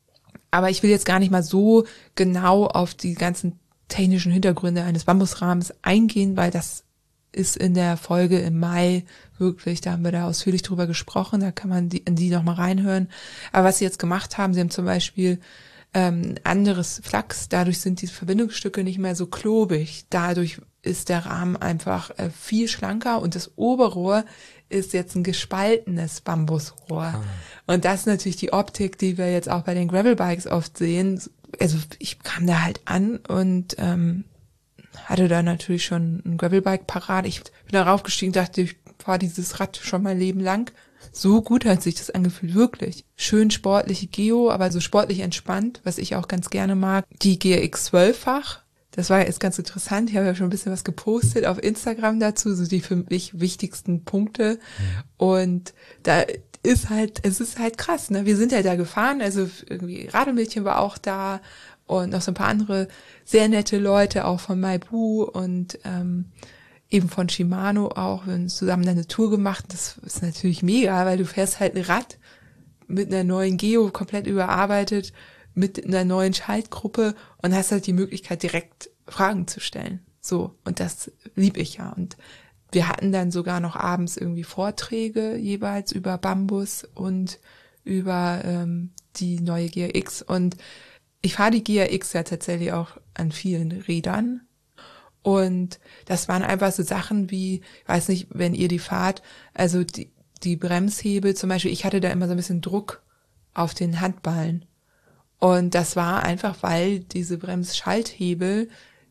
Aber ich will jetzt gar nicht mal so genau auf die ganzen technischen Hintergründe eines Bambusrahmens eingehen, weil das ist in der Folge im Mai wirklich, da haben wir da ausführlich drüber gesprochen, da kann man die, in die nochmal reinhören. Aber was sie jetzt gemacht haben, sie haben zum Beispiel ähm, anderes Flachs, dadurch sind die Verbindungsstücke nicht mehr so klobig, dadurch ist der Rahmen einfach äh, viel schlanker und das Oberrohr ist jetzt ein gespaltenes Bambusrohr. Ah. Und das ist natürlich die Optik, die wir jetzt auch bei den Gravelbikes oft sehen. Also ich kam da halt an und ähm, hatte da natürlich schon ein Gravelbike parat. Ich bin da raufgestiegen, dachte, ich fahre dieses Rad schon mein Leben lang. So gut hat sich das angefühlt, wirklich. Schön sportliche Geo, aber so sportlich entspannt, was ich auch ganz gerne mag. Die GX 12-fach, das war jetzt ganz interessant. Ich habe ja schon ein bisschen was gepostet auf Instagram dazu, so die für mich wichtigsten Punkte. Und da ist halt, es ist halt krass, ne? Wir sind ja da gefahren, also irgendwie Radelmädchen war auch da und noch so ein paar andere sehr nette Leute, auch von Maibu und ähm, eben von Shimano auch. Wir haben zusammen eine Tour gemacht. Das ist natürlich mega, weil du fährst halt ein Rad mit einer neuen Geo komplett überarbeitet, mit einer neuen Schaltgruppe und hast halt die Möglichkeit, direkt Fragen zu stellen. So. Und das lieb ich ja. Und wir hatten dann sogar noch abends irgendwie Vorträge jeweils über Bambus und über ähm, die neue GRX. Und ich fahre die GRX ja tatsächlich auch an vielen Rädern. Und das waren einfach so Sachen wie, ich weiß nicht, wenn ihr die fahrt, also die, die Bremshebel zum Beispiel, ich hatte da immer so ein bisschen Druck auf den Handballen. Und das war einfach, weil diese Bremsschalthebel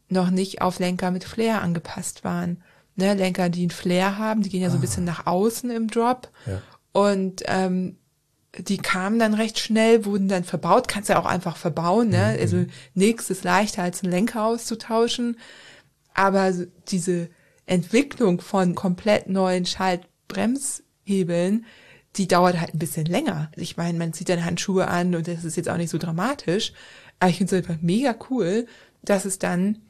noch nicht auf Lenker mit Flair angepasst waren. Ne, Lenker, die einen Flair haben, die gehen ja so ein bisschen ah. nach außen im Drop. Ja. Und ähm, die kamen dann recht schnell, wurden dann verbaut, kannst ja auch einfach verbauen, ne? Mhm. Also nichts ist leichter als einen Lenker auszutauschen. Aber diese Entwicklung von komplett neuen Schaltbremshebeln, die dauert halt ein bisschen länger. Ich meine, man zieht dann Handschuhe an und das ist jetzt auch nicht so dramatisch. Aber ich finde es einfach mega cool, dass es dann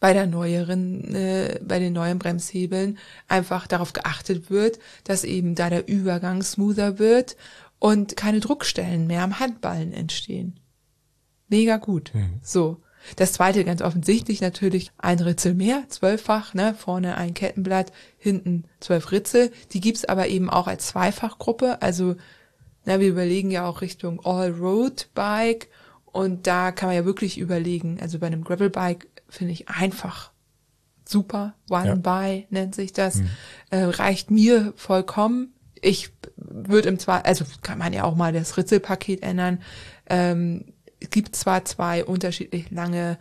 bei der neueren, äh, bei den neuen Bremshebeln einfach darauf geachtet wird, dass eben da der Übergang smoother wird und keine Druckstellen mehr am Handballen entstehen. Mega gut. Mhm. So. Das zweite ganz offensichtlich natürlich ein Ritzel mehr, zwölffach, ne, vorne ein Kettenblatt, hinten zwölf Ritzel. Die gibt's aber eben auch als Zweifachgruppe. Also, na, wir überlegen ja auch Richtung All-Road-Bike und da kann man ja wirklich überlegen, also bei einem Gravel-Bike finde ich einfach super. One ja. by nennt sich das. Mhm. Äh, reicht mir vollkommen. Ich würde im Zweifel, also kann man ja auch mal das Ritzelpaket ändern. Ähm, es gibt zwar zwei unterschiedlich lange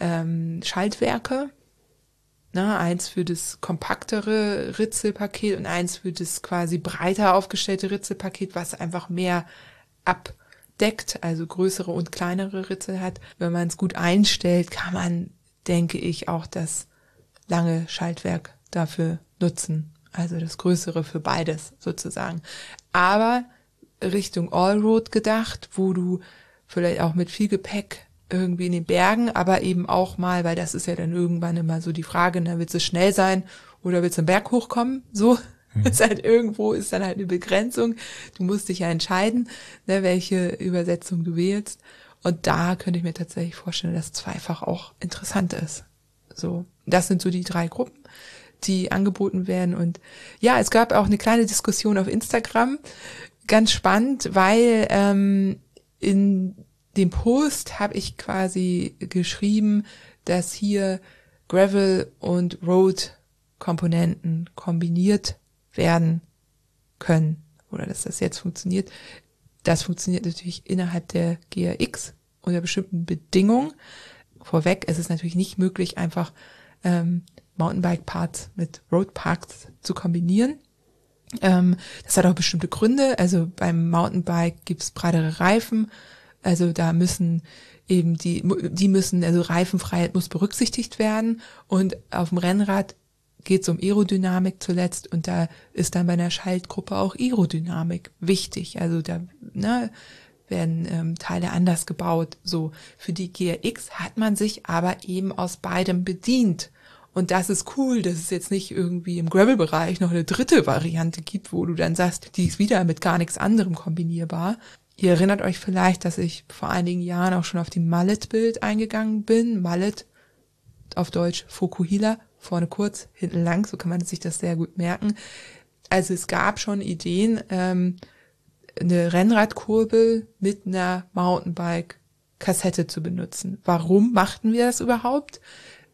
ähm, Schaltwerke, ne, eins für das kompaktere Ritzelpaket und eins für das quasi breiter aufgestellte Ritzelpaket, was einfach mehr abdeckt, also größere und kleinere Ritzel hat. Wenn man es gut einstellt, kann man, denke ich, auch das lange Schaltwerk dafür nutzen. Also das Größere für beides sozusagen. Aber Richtung Allroad gedacht, wo du vielleicht auch mit viel Gepäck irgendwie in den Bergen, aber eben auch mal, weil das ist ja dann irgendwann immer so die Frage, na, willst du schnell sein oder willst du einen Berg hochkommen? So, mhm. ist halt irgendwo, ist dann halt eine Begrenzung. Du musst dich ja entscheiden, ne, welche Übersetzung du wählst. Und da könnte ich mir tatsächlich vorstellen, dass zweifach auch interessant ist. So, das sind so die drei Gruppen, die angeboten werden. Und ja, es gab auch eine kleine Diskussion auf Instagram. Ganz spannend, weil ähm, in dem Post habe ich quasi geschrieben, dass hier Gravel und Road Komponenten kombiniert werden können oder dass das jetzt funktioniert. Das funktioniert natürlich innerhalb der GRX unter bestimmten Bedingungen. Vorweg, es ist natürlich nicht möglich, einfach ähm, Mountainbike-Parts mit Road-Parts zu kombinieren. Ähm, das hat auch bestimmte Gründe. Also beim Mountainbike gibt's breitere Reifen. Also da müssen eben die, die müssen, also Reifenfreiheit muss berücksichtigt werden. Und auf dem Rennrad geht's um Aerodynamik zuletzt und da ist dann bei einer Schaltgruppe auch Aerodynamik wichtig. Also da ne, werden ähm, Teile anders gebaut. So für die GRX hat man sich aber eben aus beidem bedient. Und das ist cool, dass es jetzt nicht irgendwie im Gravel-Bereich noch eine dritte Variante gibt, wo du dann sagst, die ist wieder mit gar nichts anderem kombinierbar. Ihr erinnert euch vielleicht, dass ich vor einigen Jahren auch schon auf die Mallet-Bild eingegangen bin. Mallet, auf Deutsch Fokuhila, vorne kurz, hinten lang, so kann man sich das sehr gut merken. Also es gab schon Ideen, ähm, eine Rennradkurbel mit einer Mountainbike-Kassette zu benutzen. Warum machten wir das überhaupt?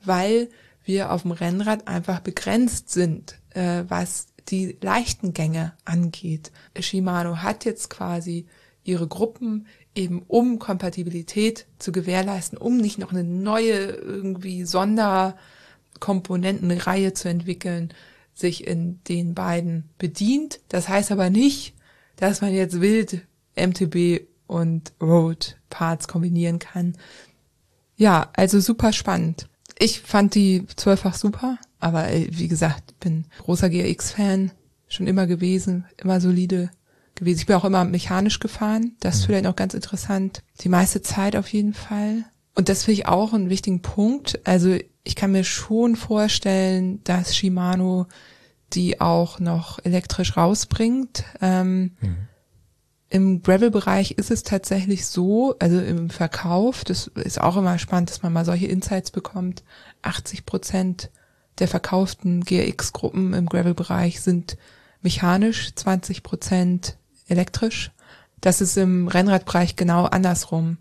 Weil wir auf dem Rennrad einfach begrenzt sind, äh, was die leichten Gänge angeht. Shimano hat jetzt quasi ihre Gruppen eben um Kompatibilität zu gewährleisten, um nicht noch eine neue irgendwie Sonderkomponentenreihe zu entwickeln, sich in den beiden bedient. Das heißt aber nicht, dass man jetzt wild MTB und Road Parts kombinieren kann. Ja, also super spannend. Ich fand die zwölffach super, aber wie gesagt, bin großer GRX-Fan, schon immer gewesen, immer solide gewesen. Ich bin auch immer mechanisch gefahren. Das ist Mhm. vielleicht auch ganz interessant. Die meiste Zeit auf jeden Fall. Und das finde ich auch einen wichtigen Punkt. Also ich kann mir schon vorstellen, dass Shimano die auch noch elektrisch rausbringt. Ähm, Mhm. Im Gravel-Bereich ist es tatsächlich so, also im Verkauf, das ist auch immer spannend, dass man mal solche Insights bekommt. 80 Prozent der verkauften GRX-Gruppen im Gravel-Bereich sind mechanisch, 20 Prozent elektrisch. Das ist im Rennradbereich genau andersrum.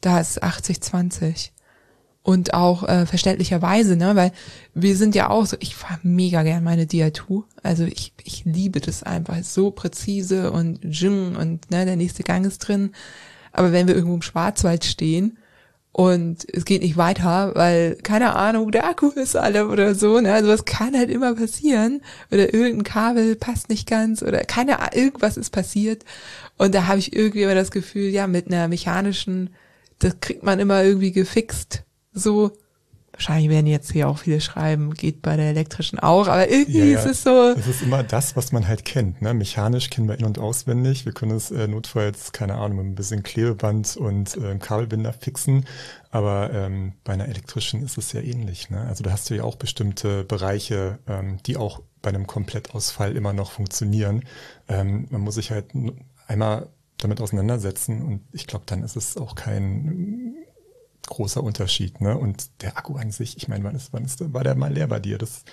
Da ist 80-20. Und auch äh, verständlicherweise, ne, weil wir sind ja auch so, ich fahre mega gern meine Dia2. Also ich, ich liebe das einfach. So präzise und jing und ne, der nächste Gang ist drin. Aber wenn wir irgendwo im Schwarzwald stehen und es geht nicht weiter, weil, keine Ahnung, der Akku ist alle oder so, ne? Also was kann halt immer passieren. Oder irgendein Kabel passt nicht ganz oder keine Ahnung, irgendwas ist passiert. Und da habe ich irgendwie immer das Gefühl, ja, mit einer mechanischen, das kriegt man immer irgendwie gefixt so, wahrscheinlich werden jetzt hier auch viele schreiben, geht bei der elektrischen auch, aber irgendwie Ja, ja. ist es so, Es ist immer das, was man halt kennt. Ne? Mechanisch kennen wir in- und auswendig. Wir können es äh, notfalls, keine Ahnung, mit ein bisschen Klebeband und äh, Kabelbinder fixen. Aber ähm, bei einer elektrischen ist es ja ähnlich. Ne? Also da hast du ja auch bestimmte Bereiche, ähm, die auch bei einem Komplettausfall immer noch funktionieren. Ähm, man muss sich halt einmal damit auseinandersetzen und ich glaube, dann ist es auch kein großer Unterschied. Ne? Und der Akku an sich, ich meine, wann ist, wann ist, war der mal leer bei dir? Das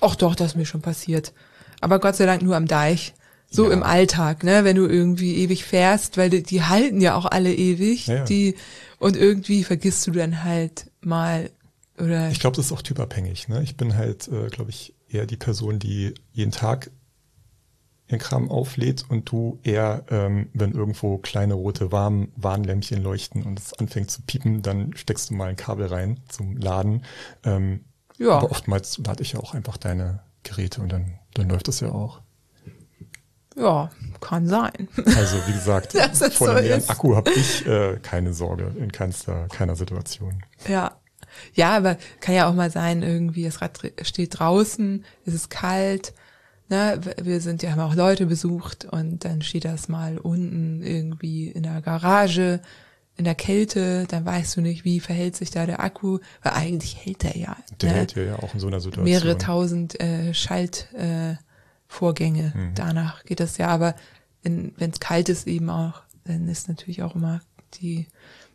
ach doch, das ist mir schon passiert. Aber Gott sei Dank nur am Deich. So Ja. im Alltag, ne, wenn du irgendwie ewig fährst, weil die, die halten ja auch alle ewig, Ja, ja. die, und irgendwie vergisst du dann halt mal, oder, Ich glaube, das ist auch typabhängig. Ne? Ich bin halt, äh, glaube ich, eher die Person, die jeden Tag ihren Kram auflädt und du eher, ähm, wenn irgendwo kleine rote Warn Warnlämpchen leuchten und es anfängt zu piepen, dann steckst du mal ein Kabel rein zum Laden. Ähm, Ja. Aber oftmals lade ich ja auch einfach deine Geräte und dann, dann läuft das ja auch. ja, kann sein. Also wie gesagt, vor so einem leeren. Akku habe ich äh, keine Sorge in keinster, keiner Situation. Ja. Ja, aber kann ja auch mal sein, irgendwie, das Rad steht draußen, es ist kalt, ne, wir sind ja, haben auch Leute besucht und dann steht das mal unten irgendwie in der Garage, in der Kälte, dann weißt du nicht, wie verhält sich da der Akku, weil eigentlich hält der ja, Der ne, hält ja auch in so einer Situation. mehrere tausend äh, Schaltvorgänge, äh. Mhm. danach geht das ja, aber wenn es kalt ist eben auch, dann ist natürlich auch immer die,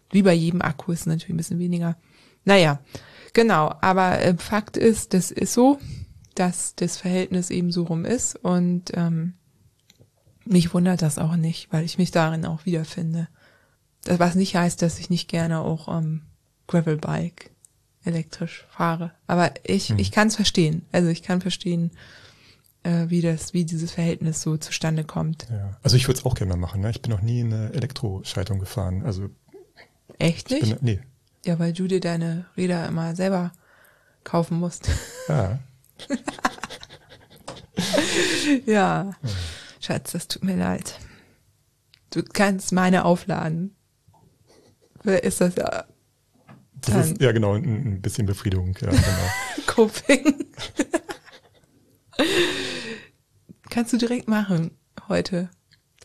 wie bei jedem Akku ist natürlich ein bisschen weniger. Naja, genau, aber äh, Fakt ist, das ist so, dass das Verhältnis eben so rum ist und ähm, mich wundert das auch nicht, weil ich mich darin auch wiederfinde. Das, was nicht heißt, dass ich nicht gerne auch ähm, Gravelbike elektrisch fahre. Aber ich, Hm. ich kann es verstehen. Also ich kann verstehen, äh, wie das, wie dieses Verhältnis so zustande kommt. Ja. Also ich würde es auch gerne mal machen. Ne? Ich bin noch nie eine Elektroschaltung gefahren. Also Echt ich nicht? bin, nee. Ja, weil du dir deine Räder immer selber kaufen musst. Ja. ja. Schatz, das tut mir leid. Du kannst meine aufladen. Wer ist das ja? Das ist ja genau ein, ein bisschen Befriedigung. Ja, genau. Coping. Kannst du direkt machen heute.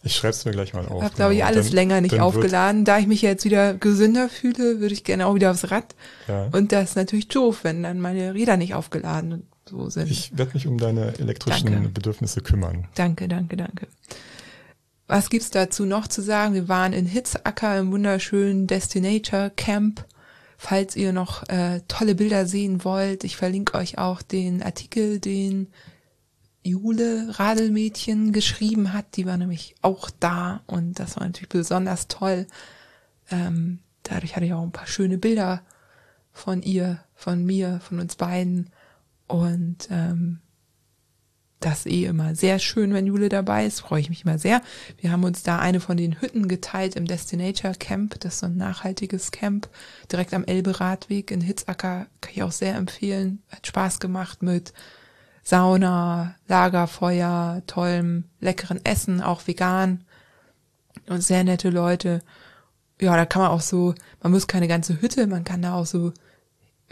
Ich schreibe es mir gleich mal auf. Hab, glaube ich, alles Dann- länger nicht aufgeladen. Da ich mich jetzt wieder gesünder fühle, würde ich gerne auch wieder aufs Rad. Ja. Und das ist natürlich doof, wenn dann meine Räder nicht aufgeladen so sind. Ich werde mich um deine elektrischen Danke. Bedürfnisse kümmern. danke, danke, danke. Was gibt's dazu noch zu sagen? Wir waren in Hitzacker im wunderschönen Destinator Camp. Falls ihr noch äh, tolle Bilder sehen wollt, ich verlinke euch auch den Artikel, den Jule Radelmädchen geschrieben hat. Die war nämlich auch da und das war natürlich besonders toll. Ähm, dadurch hatte ich auch ein paar schöne Bilder von ihr, von mir, von uns beiden. Und ähm, das eh immer sehr schön, wenn Jule dabei ist. Freue ich mich immer sehr. Wir haben uns da eine von den Hütten geteilt im Destinator Camp. Das ist so ein nachhaltiges Camp direkt am Elbe-Radweg in Hitzacker. Kann ich auch sehr empfehlen. Hat Spaß gemacht mit Sauna, Lagerfeuer, tollem, leckeren Essen, auch vegan und sehr nette Leute. Ja, da kann man auch so, man muss keine ganze Hütte, man kann da auch so,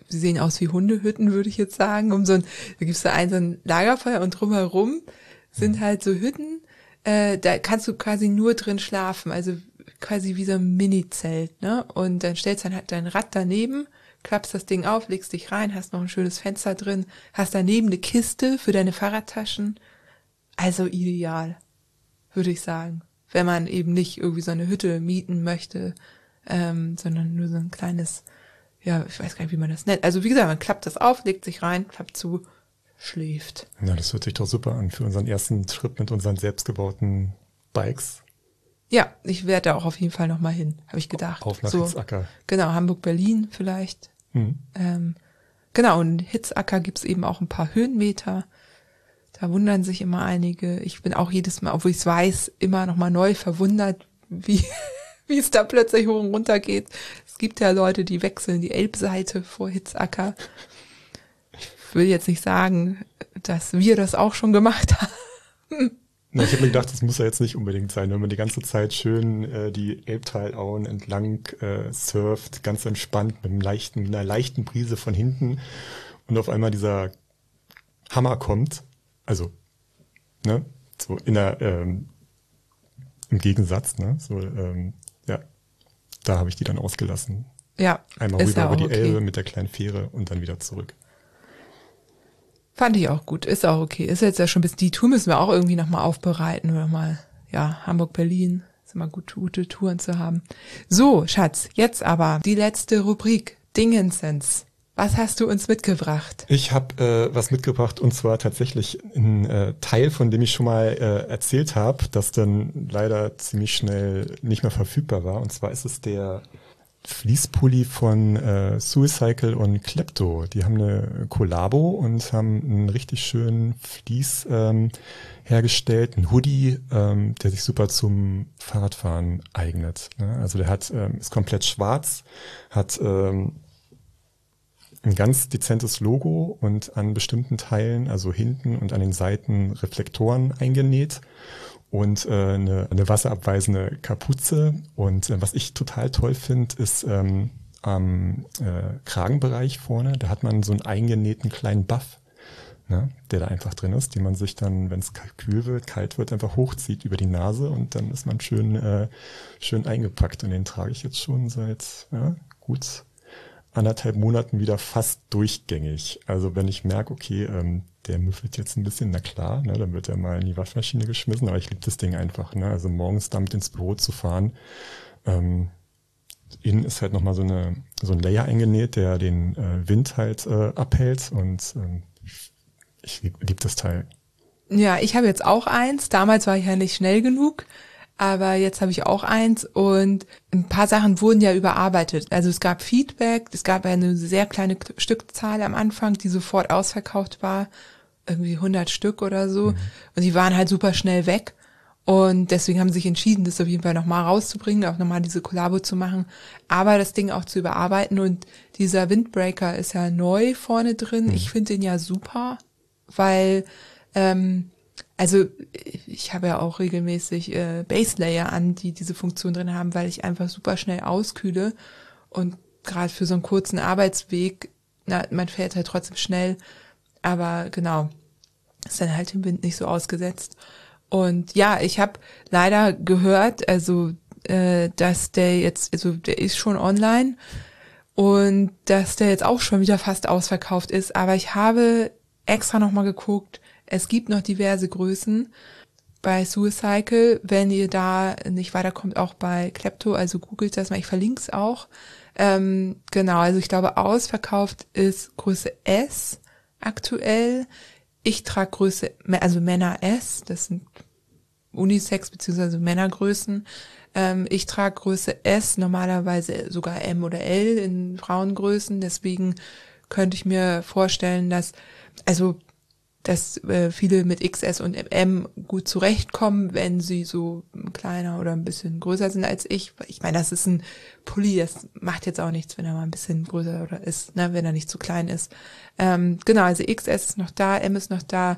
sie sehen aus wie Hundehütten, würde ich jetzt sagen, um so ein, da gibt's da ein so ein Lagerfeuer und drumherum sind halt so Hütten, äh, da kannst du quasi nur drin schlafen, also quasi wie so ein Mini-Zelt, ne? Und dann stellst dann halt dein Rad daneben, klappst das Ding auf, legst dich rein, hast noch ein schönes Fenster drin, hast daneben eine Kiste für deine Fahrradtaschen. Also ideal, würde ich sagen. Wenn man eben nicht irgendwie so eine Hütte mieten möchte, ähm, sondern nur so ein kleines, ja, ich weiß gar nicht, wie man das nennt. Also wie gesagt, man klappt das auf, legt sich rein, klappt zu, schläft. Ja, das hört sich doch super an für unseren ersten Trip mit unseren selbstgebauten Bikes. Ja, ich werde da auch auf jeden Fall nochmal hin, habe ich gedacht. Auf nach so, Hitzacker. Genau, Hamburg-Berlin vielleicht. Hm. Ähm, genau, und Hitzacker gibt's eben auch ein paar Höhenmeter. Da wundern sich immer einige. Ich bin auch jedes Mal, obwohl ich es weiß, immer nochmal neu verwundert, wie, wie es da plötzlich hoch und runter geht. Es gibt ja Leute, die wechseln die Elbseite vor Hitzacker. Ich will jetzt nicht sagen, dass wir das auch schon gemacht haben. Na, ich habe mir gedacht, das muss ja jetzt nicht unbedingt sein, wenn man die ganze Zeit schön äh, die Elbtalauen entlang äh, surft, ganz entspannt mit einem leichten, einer leichten Brise von hinten und auf einmal dieser Hammer kommt, also ne, so in der ähm, im Gegensatz, ne, so ähm, da habe ich die dann ausgelassen. Ja, Einmal rüber ja über die okay. Elbe mit der kleinen Fähre und dann wieder zurück. Fand ich auch gut, ist auch okay. Ist jetzt ja schon bis die Tour müssen wir auch irgendwie nochmal aufbereiten oder mal, ja, Hamburg, Berlin. Ist immer gut, gute Touren zu haben. So, Schatz, jetzt aber die letzte Rubrik, Dingensens. Was hast du uns mitgebracht? Ich habe äh, was mitgebracht und zwar tatsächlich ein äh, Teil, von dem ich schon mal äh, erzählt habe, das dann leider ziemlich schnell nicht mehr verfügbar war. Und zwar ist es der Fließpulli von äh, Suicycle und Klepto. Die haben eine Kollabo und haben einen richtig schönen Fließ ähm, hergestellt, ein Hoodie, ähm, der sich super zum Fahrradfahren eignet. Ne? Also der hat ähm, ist komplett schwarz, hat ähm, ein ganz dezentes Logo und an bestimmten Teilen, also hinten und an den Seiten Reflektoren eingenäht und äh, eine, eine wasserabweisende Kapuze. Und äh, was ich total toll finde, ist ähm, am äh, Kragenbereich vorne, da hat man so einen eingenähten kleinen Buff, ne, der da einfach drin ist, den man sich dann, wenn es kühl wird, kalt wird, einfach hochzieht über die Nase und dann ist man schön, äh, schön eingepackt. Und den trage ich jetzt schon seit ja, gut anderthalb Monaten wieder fast durchgängig. Also wenn ich merke, okay, ähm, der müffelt jetzt ein bisschen, na klar, ne, dann wird er mal in die Waschmaschine geschmissen, aber ich liebe das Ding einfach. Ne? Also morgens damit ins Büro zu fahren. Ähm, innen ist halt nochmal so, eine, so ein Layer eingenäht, der den äh, Wind halt äh, abhält und ähm, ich liebe lieb das Teil. Ja, ich habe jetzt auch eins. Damals war ich ja nicht schnell genug, aber jetzt habe ich auch eins und ein paar Sachen wurden ja überarbeitet. Also es gab Feedback, es gab eine sehr kleine Stückzahl am Anfang, die sofort ausverkauft war, irgendwie 100 Stück oder so und die waren halt super schnell weg. Und deswegen haben sie sich entschieden, das auf jeden Fall nochmal rauszubringen, auch nochmal diese Kollabo zu machen, aber das Ding auch zu überarbeiten. Und dieser Windbreaker ist ja neu vorne drin. Ich finde den ja super, weil ähm, also ich habe ja auch regelmäßig äh, Baselayer an, die diese Funktion drin haben, weil ich einfach super schnell auskühle. Und gerade für so einen kurzen Arbeitsweg, na, man fährt halt trotzdem schnell, aber genau, ist dann halt dem Wind nicht so ausgesetzt. Und ja, ich habe leider gehört, also äh, dass der jetzt, also der ist schon online und dass der jetzt auch schon wieder fast ausverkauft ist, aber ich habe extra nochmal geguckt, es gibt noch diverse Größen bei Suicycle. Wenn ihr da nicht weiterkommt, auch bei Klepto, also googelt das mal, ich verlinke es auch. Ähm, genau, also ich glaube, ausverkauft ist Größe S aktuell. Ich trage Größe, also Männer S, das sind Unisex beziehungsweise Männergrößen. Ähm, ich trage Größe S, normalerweise sogar M oder L in Frauengrößen. Deswegen könnte ich mir vorstellen, dass, also dass äh, viele mit XS und M gut zurechtkommen, wenn sie so kleiner oder ein bisschen größer sind als ich. Ich meine, das ist ein Pulli, das macht jetzt auch nichts, wenn er mal ein bisschen größer oder ist, ne, wenn er nicht zu klein ist. Ähm, genau, also XS ist noch da, M ist noch da,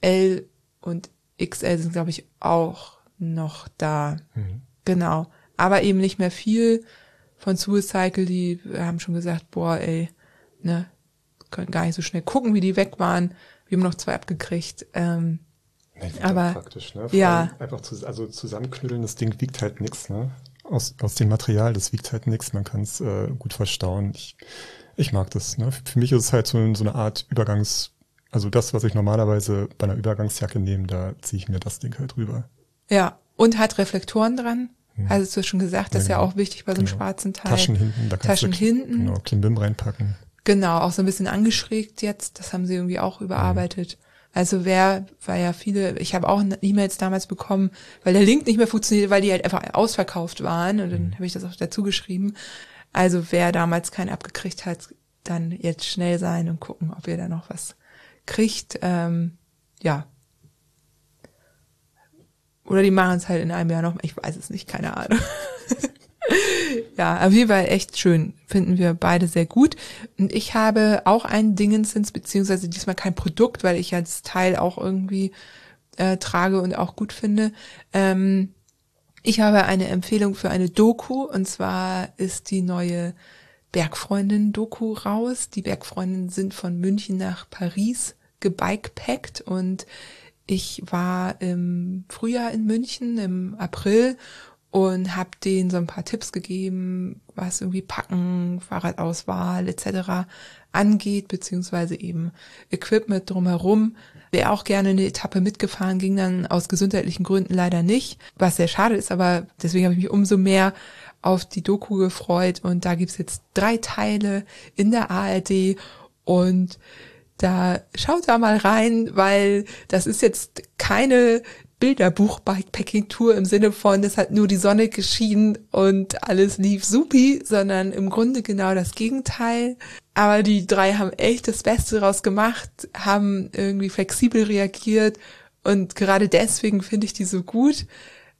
L und XL sind, glaube ich, auch noch da. Mhm. Genau. Aber eben nicht mehr viel von Suicycle, die haben schon gesagt, boah, ey, ne, können gar nicht so schnell gucken, wie die weg waren. Wir haben noch zwei abgekriegt. Ähm, Nee, Aber praktisch, ne? ja. Einfach zu, also zusammenknüdeln, das Ding wiegt halt nichts, ne? Aus, aus dem Material, das wiegt halt nichts, man kann es äh, gut verstauen. Ich, ich mag das. Ne? Für mich ist es halt so, so eine Art Übergangs, also das, was ich normalerweise bei einer Übergangsjacke nehme, da ziehe ich mir das Ding halt rüber. Ja, und hat Reflektoren dran. Hm. Also du hast schon gesagt, das ist ja genau. auch wichtig bei so einem Genau. schwarzen Teil. Taschen hinten, da kannst Taschen du hinten. genau Klimbim reinpacken. Genau, auch so ein bisschen angeschrägt jetzt. Das haben sie irgendwie auch überarbeitet. Also wer, weil ja viele, ich habe auch E-Mails damals bekommen, weil der Link nicht mehr funktioniert, weil die halt einfach ausverkauft waren. Und dann habe ich das auch dazu geschrieben. Also wer damals keinen abgekriegt hat, dann jetzt schnell sein und gucken, ob ihr da noch was kriegt. Ähm, ja. Oder die machen es halt in einem Jahr noch. Ich weiß es nicht, keine Ahnung. Ja, auf jeden Fall echt schön. Finden wir beide sehr gut. Und ich habe auch ein Dingensens, beziehungsweise diesmal kein Produkt, weil ich das Teil auch irgendwie äh, trage und auch gut finde. Ähm, ich habe eine Empfehlung für eine Doku und zwar ist die neue Bergfreundin-Doku raus. Die Bergfreundinnen sind von München nach Paris gebikepackt und ich war im Frühjahr in München, im April und habe denen so ein paar Tipps gegeben, was irgendwie Packen, Fahrradauswahl etc. angeht, beziehungsweise eben Equipment drumherum. Wäre auch gerne eine Etappe mitgefahren, ging dann aus gesundheitlichen Gründen leider nicht, was sehr schade ist, aber deswegen habe ich mich umso mehr auf die Doku gefreut und da gibt's jetzt drei Teile in der ARD und da schaut da mal rein, weil das ist jetzt keine Bilderbuch-Bikepacking-Tour im Sinne von, es hat nur die Sonne geschienen und alles lief supi, sondern im Grunde genau das Gegenteil. Aber die drei haben echt das Beste daraus gemacht, haben irgendwie flexibel reagiert und gerade deswegen finde ich die so gut,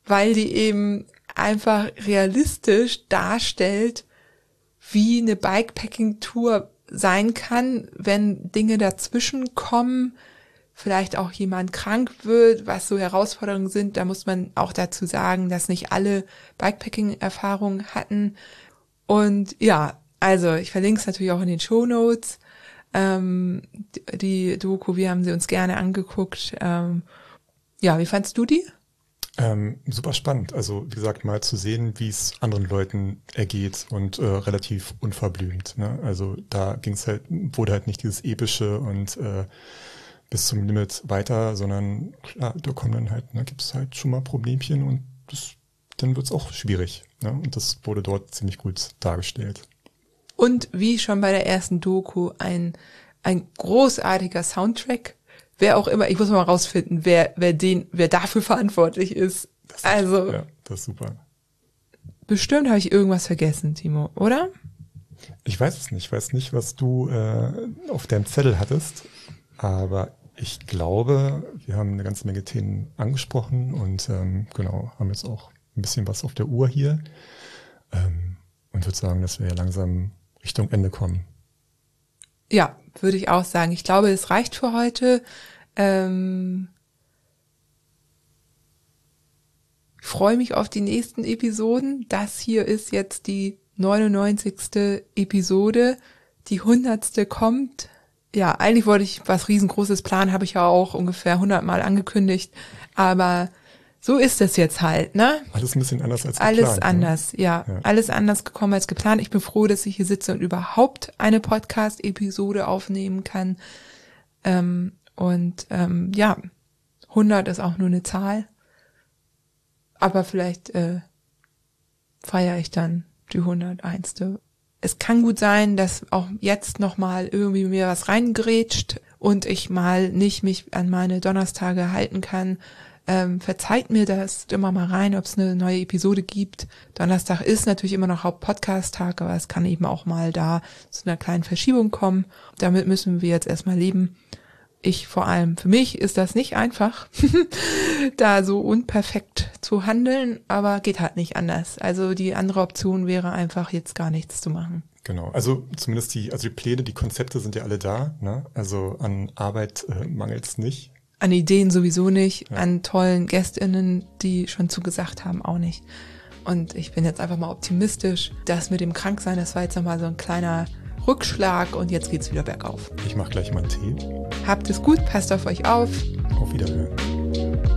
weil die eben einfach realistisch darstellt, wie eine Bikepacking-Tour sein kann, wenn Dinge dazwischen kommen, vielleicht auch jemand krank wird, was so Herausforderungen sind. Da muss man auch dazu sagen, dass nicht alle Bikepacking-Erfahrungen hatten. Und ja, also ich verlinke es natürlich auch in den Show Notes. Ähm, die Doku, wir haben sie uns gerne angeguckt. Ähm, ja, wie fandst du die? Ähm, super spannend. Also wie gesagt, mal zu sehen, wie es anderen Leuten ergeht und äh, relativ unverblümt. Ne? Also da ging es halt, wurde halt nicht dieses epische und äh, bis zum Limit weiter, sondern klar, da kommen dann halt, ne, gibt es halt schon mal Problemchen und das, dann wird's auch schwierig. Ne? Und das wurde dort ziemlich gut dargestellt. Und wie schon bei der ersten Doku, ein, ein großartiger Soundtrack. Wer auch immer, ich muss mal rausfinden, wer, wer den, wer dafür verantwortlich ist. Das ist also, Ja, das ist super. bestimmt habe ich irgendwas vergessen, Timo, oder? Ich weiß es nicht. Ich weiß nicht, was du äh, auf deinem Zettel hattest, aber ich glaube, wir haben eine ganze Menge Themen angesprochen und ähm, genau, haben jetzt auch ein bisschen was auf der Uhr hier ähm, und würde sagen, dass wir ja langsam Richtung Ende kommen. Ja, würde ich auch sagen. Ich glaube, es reicht für heute. Ähm, ich freue mich auf die nächsten Episoden. Das hier ist jetzt die 99. Episode. Die 100. kommt. Ja, eigentlich wollte ich was riesengroßes planen, habe ich ja auch ungefähr 100 Mal angekündigt. Aber so ist es jetzt halt, ne? Alles ein bisschen anders als Alles geplant. ne? anders, ja. Ja. Alles anders gekommen als geplant. Ich bin froh, dass ich hier sitze und überhaupt eine Podcast-Episode aufnehmen kann. Ähm, und ähm, ja, 100 ist auch nur eine Zahl. Aber vielleicht äh, feiere ich dann die 101. Es kann gut sein, dass auch jetzt nochmal irgendwie mir was reingrätscht und ich mal nicht mich an meine Donnerstage halten kann. Ähm, verzeiht mir das immer mal rein, ob es eine neue Episode gibt. Donnerstag ist natürlich immer noch Haupt-Podcast-Tag, aber es kann eben auch mal da zu einer kleinen Verschiebung kommen. Damit müssen wir jetzt erstmal leben. Ich vor allem, für mich ist das nicht einfach, da so unperfekt zu handeln, aber geht halt nicht anders. Also die andere Option wäre einfach jetzt gar nichts zu machen. Genau, also zumindest die, also die Pläne, die Konzepte sind ja alle da. Ne? Also an Arbeit äh, mangelt es nicht. An Ideen sowieso nicht, an tollen GästInnen, die schon zugesagt haben, auch nicht. Und ich bin jetzt einfach mal optimistisch. Das mit dem Kranksein, das war jetzt nochmal so ein kleiner Rückschlag und jetzt geht's wieder bergauf. Ich mache gleich mal einen Tee. Habt es gut, passt auf euch auf. Auf Wiederhören.